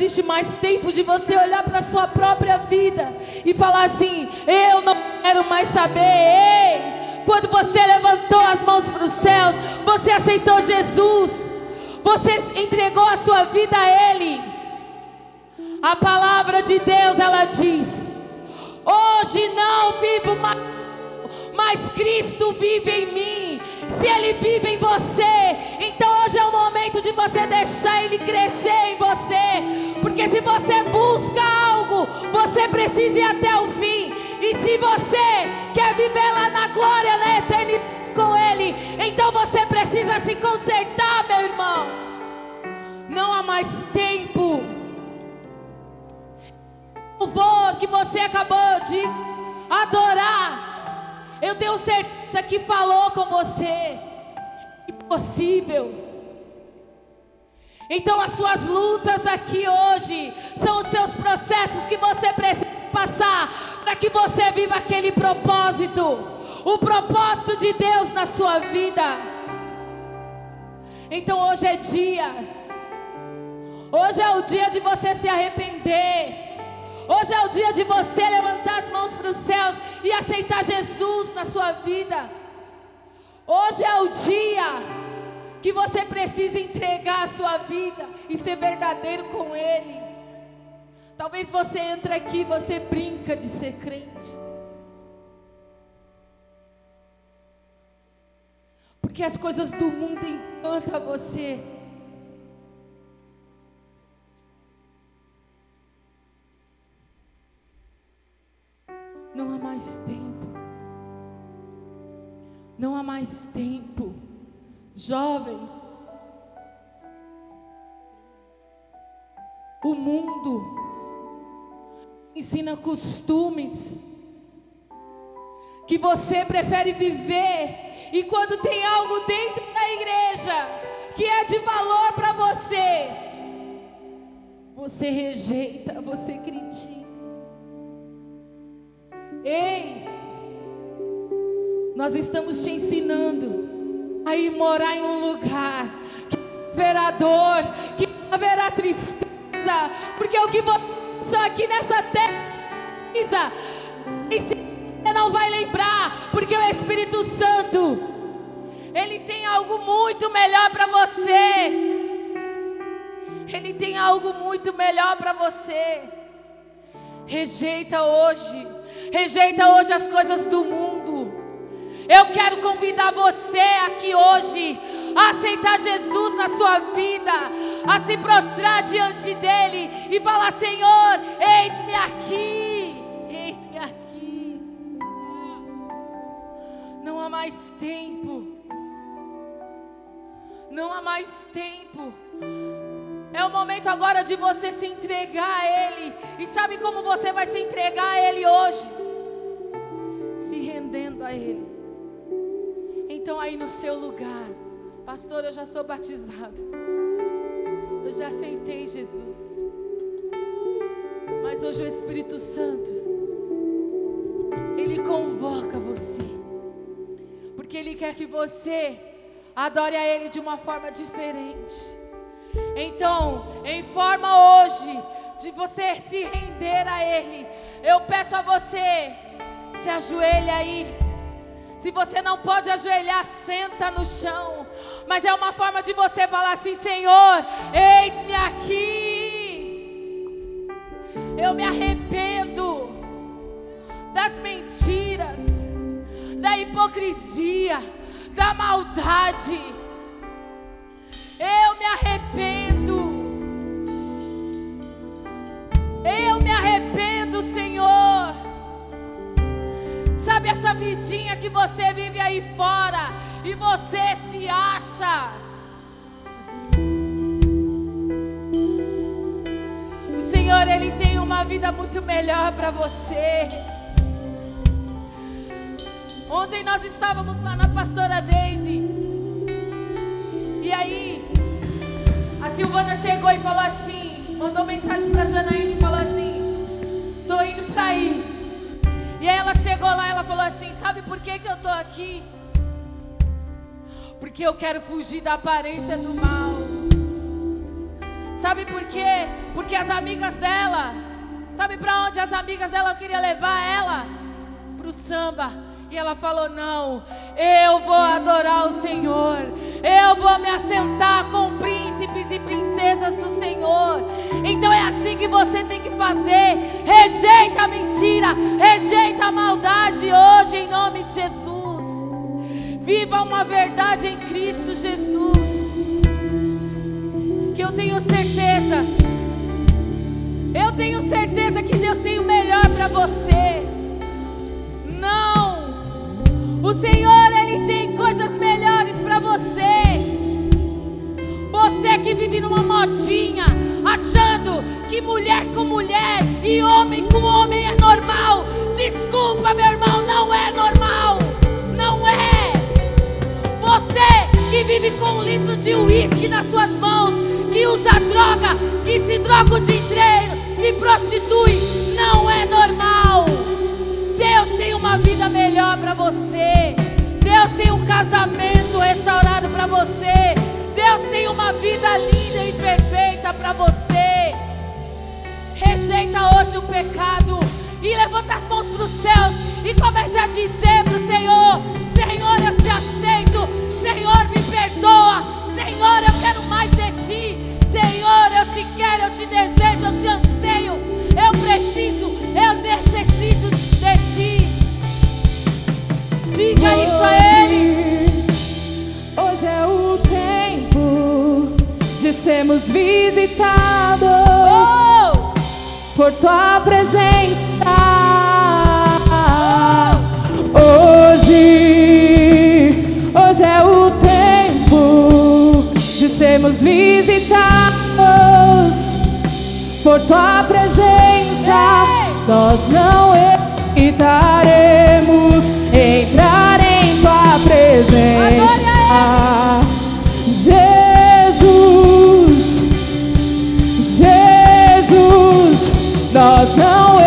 existe mais tempo de você olhar para a sua própria vida e falar assim: eu não quero mais saber. Ei, quando você levantou as mãos para os céus, você aceitou Jesus, você entregou a sua vida a Ele. A palavra de Deus ela diz: Hoje não vivo mais, mas Cristo vive em mim. Se Ele vive em você, então hoje é o momento de você deixar Ele crescer em você. Porque se você busca algo, você precisa ir até o fim. E se você quer viver lá na glória, na eternidade com Ele, então você precisa se consertar, meu irmão. Não há mais tempo. O louvor que você acabou de adorar, eu tenho certeza que falou com você. Impossível. Então as suas lutas aqui hoje são os seus processos que você precisa passar para que você viva aquele propósito, o propósito de Deus na sua vida. Então hoje é dia, hoje é o dia de você se arrepender, Hoje é o dia de você levantar as mãos para os céus e aceitar Jesus na sua vida. Hoje é o dia que você precisa entregar a sua vida e ser verdadeiro com Ele. Talvez você entre aqui você brinca de ser crente. Porque as coisas do mundo encantam você. Não há mais tempo. Não há mais tempo. Jovem. O mundo ensina costumes que você prefere viver e quando tem algo dentro da igreja que é de valor para você, você rejeita, você critica. Ei, nós estamos te ensinando a ir morar em um lugar que haverá dor, que haverá tristeza, porque o que você aqui nessa terra, você não vai lembrar, porque o Espírito Santo, Ele tem algo muito melhor para você. Ele tem algo muito melhor para você. Rejeita hoje rejeita hoje as coisas do mundo. Eu quero convidar você aqui hoje a aceitar Jesus na sua vida, a se prostrar diante dele e falar: Senhor, eis-me aqui, eis-me aqui. Não há mais tempo, não há mais tempo. É o momento agora de você se entregar a Ele. E sabe como você vai se entregar a Ele hoje? Se rendendo a Ele. Então, aí no seu lugar, pastor, eu já sou batizado. Eu já aceitei Jesus. Mas hoje o Espírito Santo, Ele convoca você. Porque Ele quer que você adore a Ele de uma forma diferente. Então, em forma hoje de você se render a Ele, eu peço a você, se ajoelhe aí. Se você não pode ajoelhar, senta no chão. Mas é uma forma de você falar assim: Senhor, eis-me aqui. Eu me arrependo das mentiras, da hipocrisia, da maldade eu me arrependo. Eu me arrependo, Senhor. Sabe essa vidinha que você vive aí fora e você se acha? O Senhor, Ele tem uma vida muito melhor para você. Ontem nós estávamos lá na pastora Daisy. E aí, a Silvana chegou e falou assim, mandou mensagem para Janaína e falou assim: "Tô indo para aí". E aí ela chegou lá e ela falou assim: "Sabe por que que eu tô aqui? Porque eu quero fugir da aparência do mal". Sabe por quê? Porque as amigas dela, sabe para onde as amigas dela queriam levar ela? Pro samba. E ela falou: Não, eu vou adorar o Senhor, eu vou me assentar com príncipes e princesas do Senhor. Então é assim que você tem que fazer. Rejeita a mentira, rejeita a maldade hoje, em nome de Jesus. Viva uma verdade em Cristo Jesus. Que eu tenho certeza, eu tenho certeza que Deus tem o melhor para você. Não o Senhor, Ele tem coisas melhores para você. Você que vive numa modinha, achando que mulher com mulher e homem com homem é normal. Desculpa, meu irmão, não é normal. Não é. Você que vive com um litro de uísque nas suas mãos, que usa droga, que se droga o dia inteiro, se prostitui, não é normal. Uma vida melhor para você. Deus tem um casamento restaurado para você. Deus tem uma vida linda e perfeita para você. rejeita hoje o pecado e levanta as mãos para os céus e comece a dizer para o Senhor: Senhor, eu te aceito. Senhor, me perdoa. Senhor, eu quero mais de ti. Senhor, eu te quero, eu te desejo, eu te anseio. Eu preciso, eu necessito de. Diga isso a Ele. Hoje é o tempo de sermos visitados Oh! por tua presença. Hoje, hoje é o tempo de sermos visitados por tua presença. Nós não evitaremos presença. Jesus, Jesus, nós não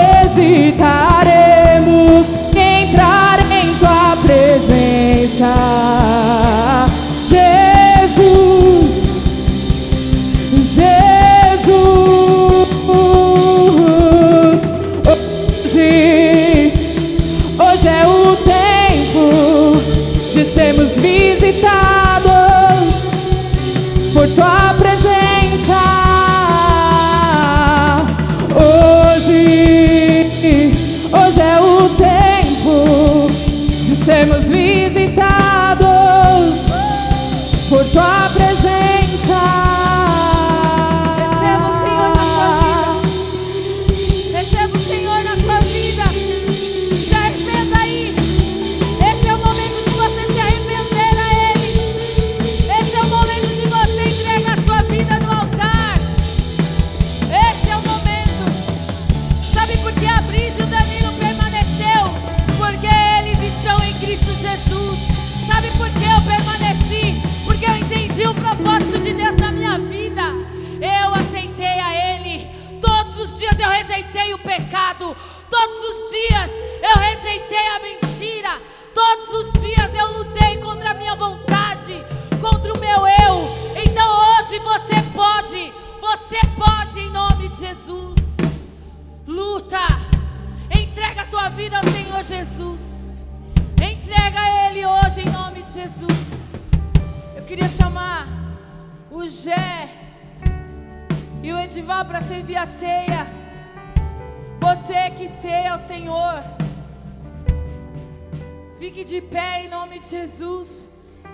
Jesus.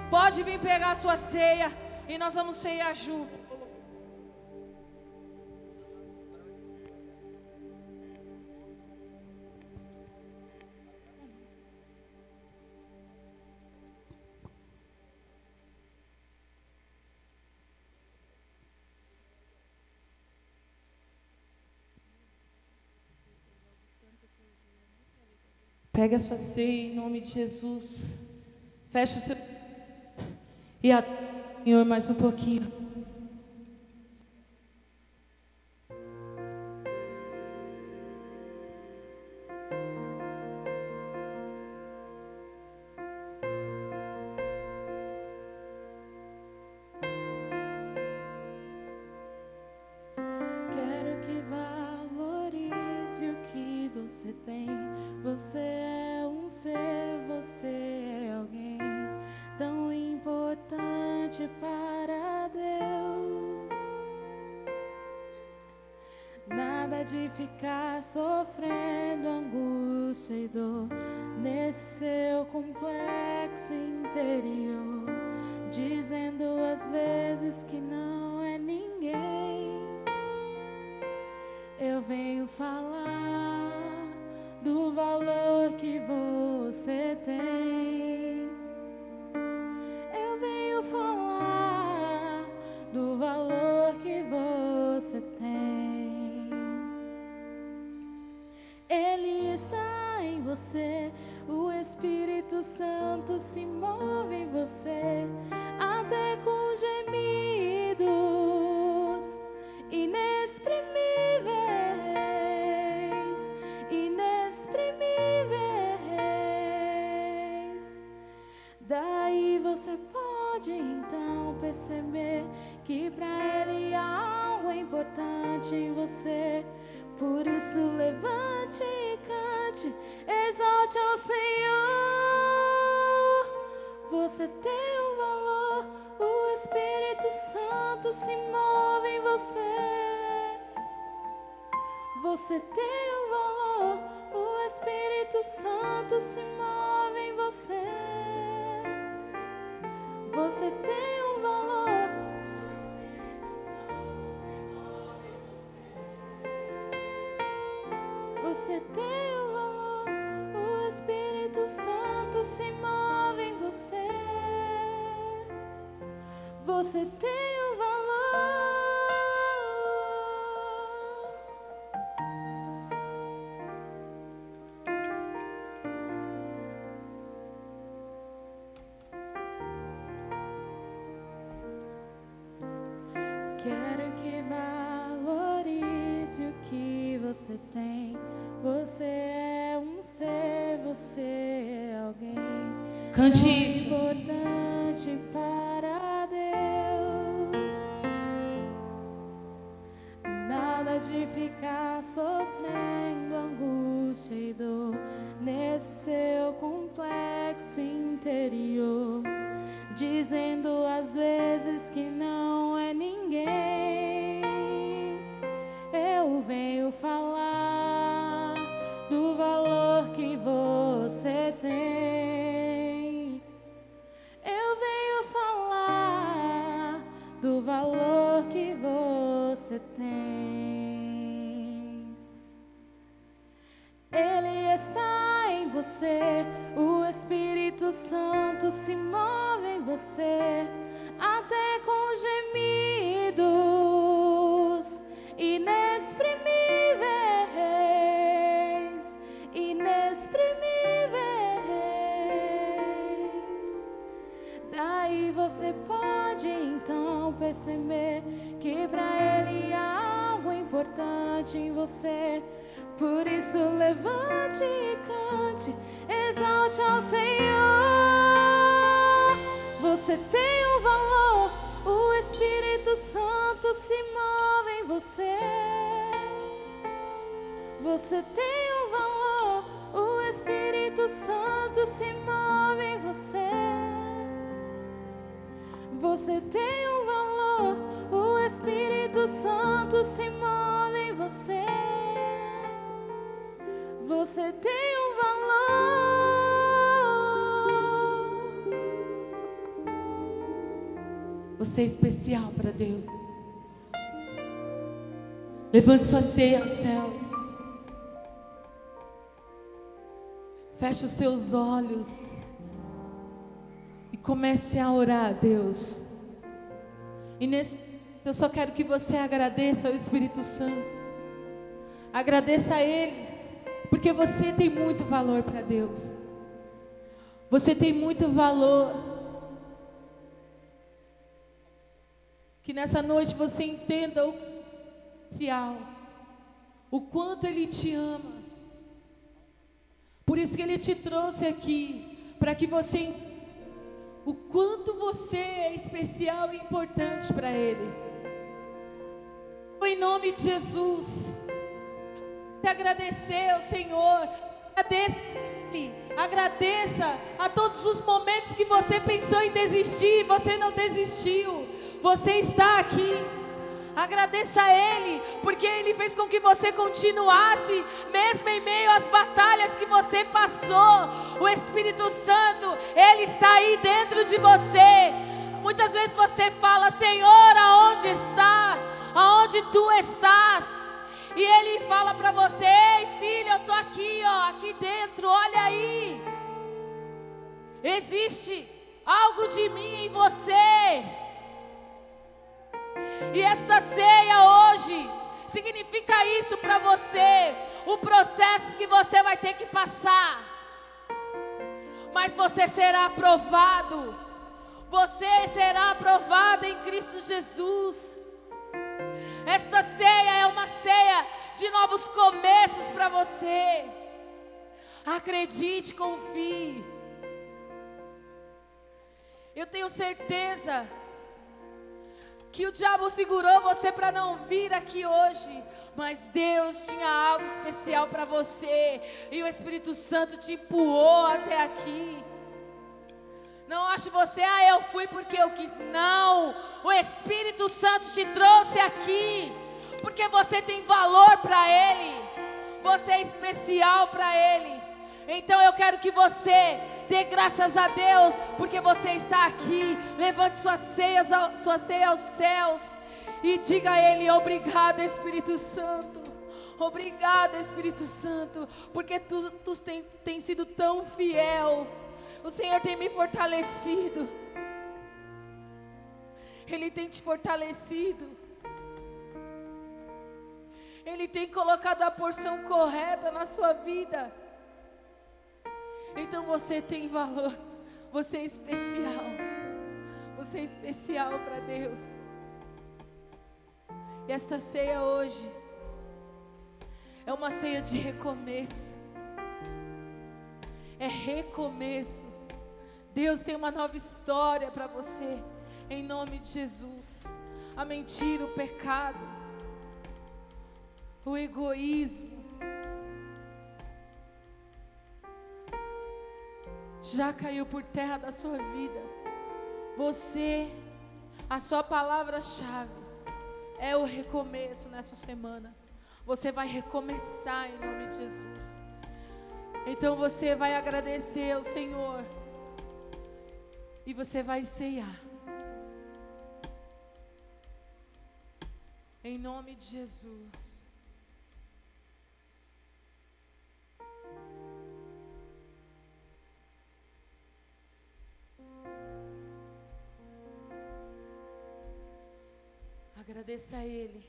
Pode vir pegar a sua ceia e nós vamos ceiar junto. Pega a sua ceia em nome de Jesus. Fecha o seu. E a Senhor mais um pouquinho. De ficar sofrendo angústia e dor nesse seu complexo interior, dizendo às vezes que não Cante você, o Espírito Santo se move em você, até com gemidos inexprimíveis, inexprimíveis. Daí você pode então perceber que para Ele há algo importante em você. Por isso levante e cante, exalte ao Senhor. Você tem um valor, o Espírito Santo se move em você. Você tem um valor, o Espírito Santo se move em você. Você tem um valor, o Espírito Santo se move Você tem um valor. Você é especial para Deus. Levante sua ceia aos céus. Feche os seus olhos. E comece a orar a Deus. E nesse eu só quero que você agradeça ao Espírito Santo. Agradeça a Ele, porque você tem muito valor para Deus. Você tem muito valor. Que nessa noite você entenda o especial, o quanto Ele te ama. Por isso que Ele te trouxe aqui, para que você o quanto você é especial e importante para Ele. Em nome de Jesus, te agradecer ao Senhor, agradeça agradeça a todos os momentos que você pensou em desistir, você não desistiu, você está aqui. Agradeça a Ele, porque Ele fez com que você continuasse, mesmo em meio às batalhas que você passou. O Espírito Santo, Ele está aí dentro de você. Muitas vezes você fala, Senhor, aonde está? Aonde tu estás? E Ele fala para você, ei filho, eu estou aqui, ó, aqui dentro, olha aí. Existe algo de mim em você. E esta ceia hoje significa isso para você, o processo que você vai ter que passar. Mas você será aprovado. Você será aprovado em Cristo Jesus. Esta ceia é uma ceia de novos começos para você. Acredite, confie. Eu tenho certeza que o diabo segurou você para não vir aqui hoje, Mas Deus tinha algo especial para você. E o Espírito Santo te empurrou até aqui. Não ache você, ah, eu fui porque eu quis. Não. O Espírito Santo te trouxe aqui. Porque você tem valor para Ele. Você é especial para Ele. Então eu quero que você dê graças a Deus, porque você está aqui. Levante suas ceias, sua ceia aos céus e diga a Ele: Obrigado, Espírito Santo. Obrigado, Espírito Santo, porque tu, tu tem, tem sido tão fiel. O Senhor tem me fortalecido. Ele tem te fortalecido. Ele tem colocado a porção correta na sua vida. Então você tem valor. Você é especial. Você é especial para Deus. E esta ceia hoje é uma ceia de recomeço. É recomeço. Deus tem uma nova história para você. Em nome de Jesus. A mentira, o pecado, o egoísmo. Já caiu por terra da sua vida. Você, a sua palavra-chave é o recomeço nessa semana. Você vai recomeçar em nome de Jesus. Então você vai agradecer ao Senhor. E você vai ceiar. Em nome de Jesus. Agradeça a Ele.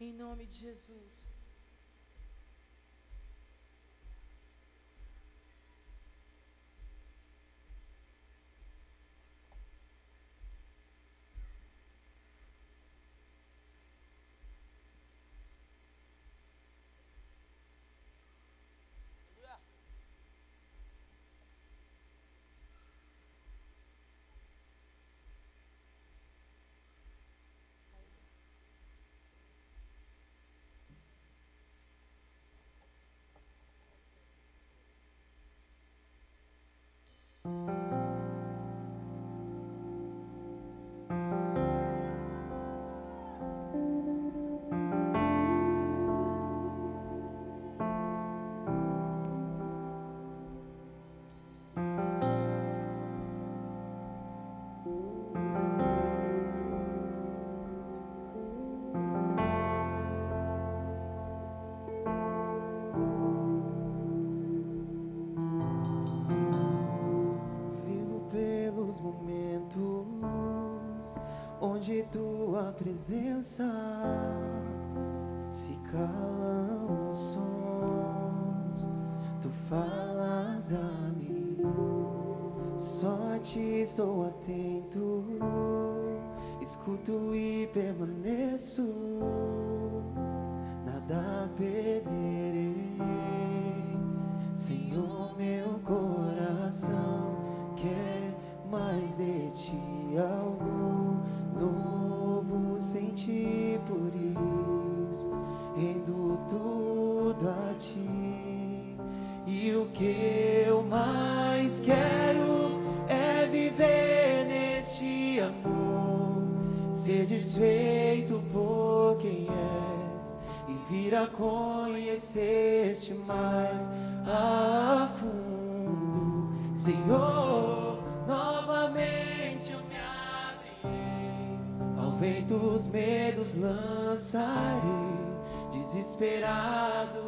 Em nome de Jesus. Onde tua presença se calam os sons, tu falas a mim, só te sou atento, escuto e permaneço, nada perderei, lançarei, desesperados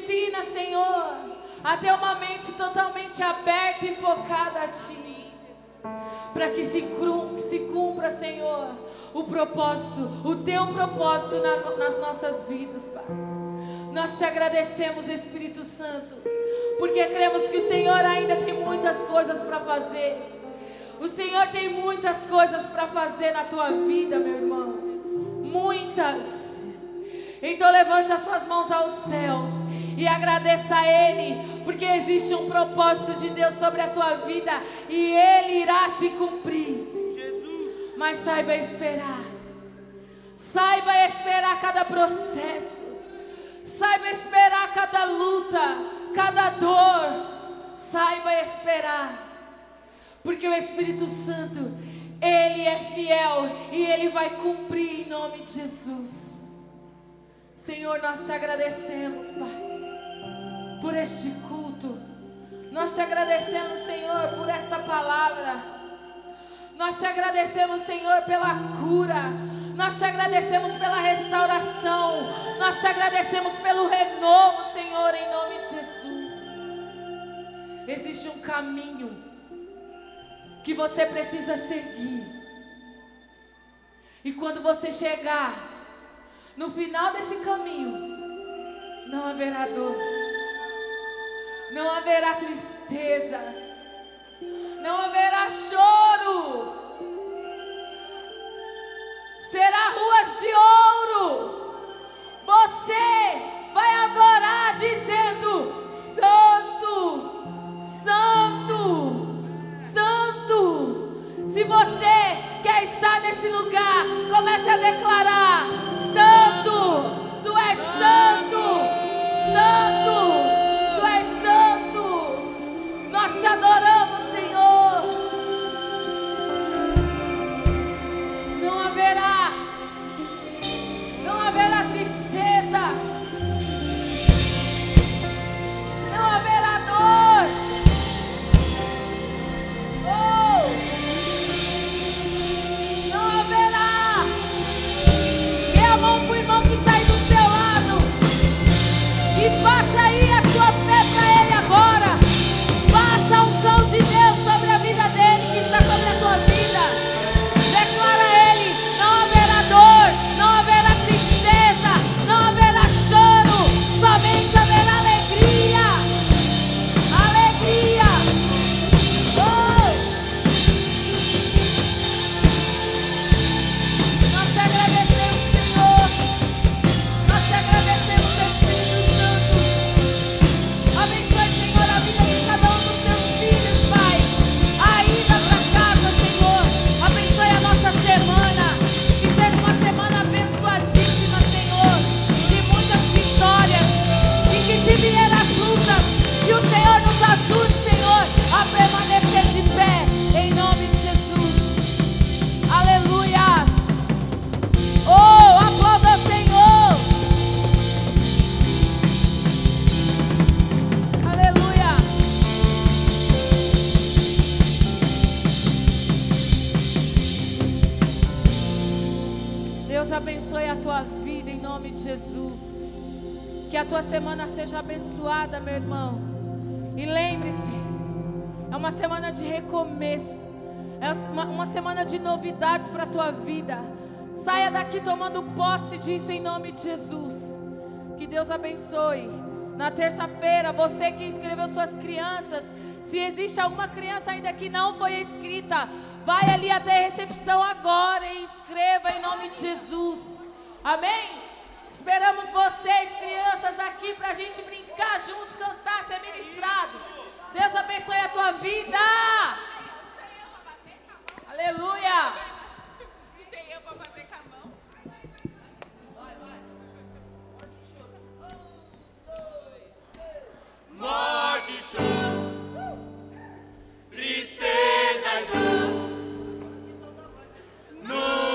ensina, Senhor, a ter uma mente totalmente aberta e focada a Ti. Para que se, se cumpra, Senhor, o propósito, o Teu propósito na, nas nossas vidas, Pai. Nós te agradecemos, Espírito Santo, porque cremos que o Senhor ainda tem muitas coisas para fazer. O Senhor tem muitas coisas para fazer na tua vida, meu irmão. Muitas. Então levante as suas mãos aos céus e agradeça a Ele, porque existe um propósito de Deus sobre a tua vida e Ele irá se cumprir. Mas saiba esperar. Saiba esperar cada processo. Saiba esperar cada luta, cada dor. Saiba esperar. Porque o Espírito Santo, Ele é fiel e Ele vai cumprir em nome de Jesus. Senhor, nós te agradecemos, Pai, por este culto. Nós te agradecemos, Senhor, por esta palavra. Nós te agradecemos, Senhor, pela cura. Nós te agradecemos pela restauração. Nós te agradecemos pelo renovo, Senhor, em nome de Jesus. Existe um caminho que você precisa seguir. E quando você chegar no final desse caminho, não haverá dor, não haverá tristeza, não haverá choro. Será ruas de ouro. Você vai adorar dizendo: Santo, Santo, Santo. Se você quer estar nesse lugar, comece a declarar: Santo, Tu és Santo, Santo, semana seja abençoada, meu irmão. E lembre-se, é uma semana de recomeço. É uma, uma semana de novidades para a tua vida. Saia daqui tomando posse disso em nome de Jesus. Que Deus abençoe. Na terça-feira, você que inscreveu suas crianças, se existe alguma criança ainda que não foi inscrita, vai ali até a recepção agora e inscreva em nome de Jesus. Amém? Esperamos vocês, crianças, aqui pra gente brincar junto, cantar, ser ministrado. Deus abençoe a tua vida. Aleluia. Tem eu para bater com a mão. Vai, vai. Morte, choro. Um, dois, três. Tristeza e dor. Não.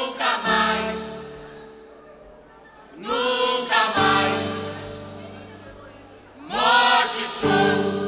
Nunca mais. Morte, choro.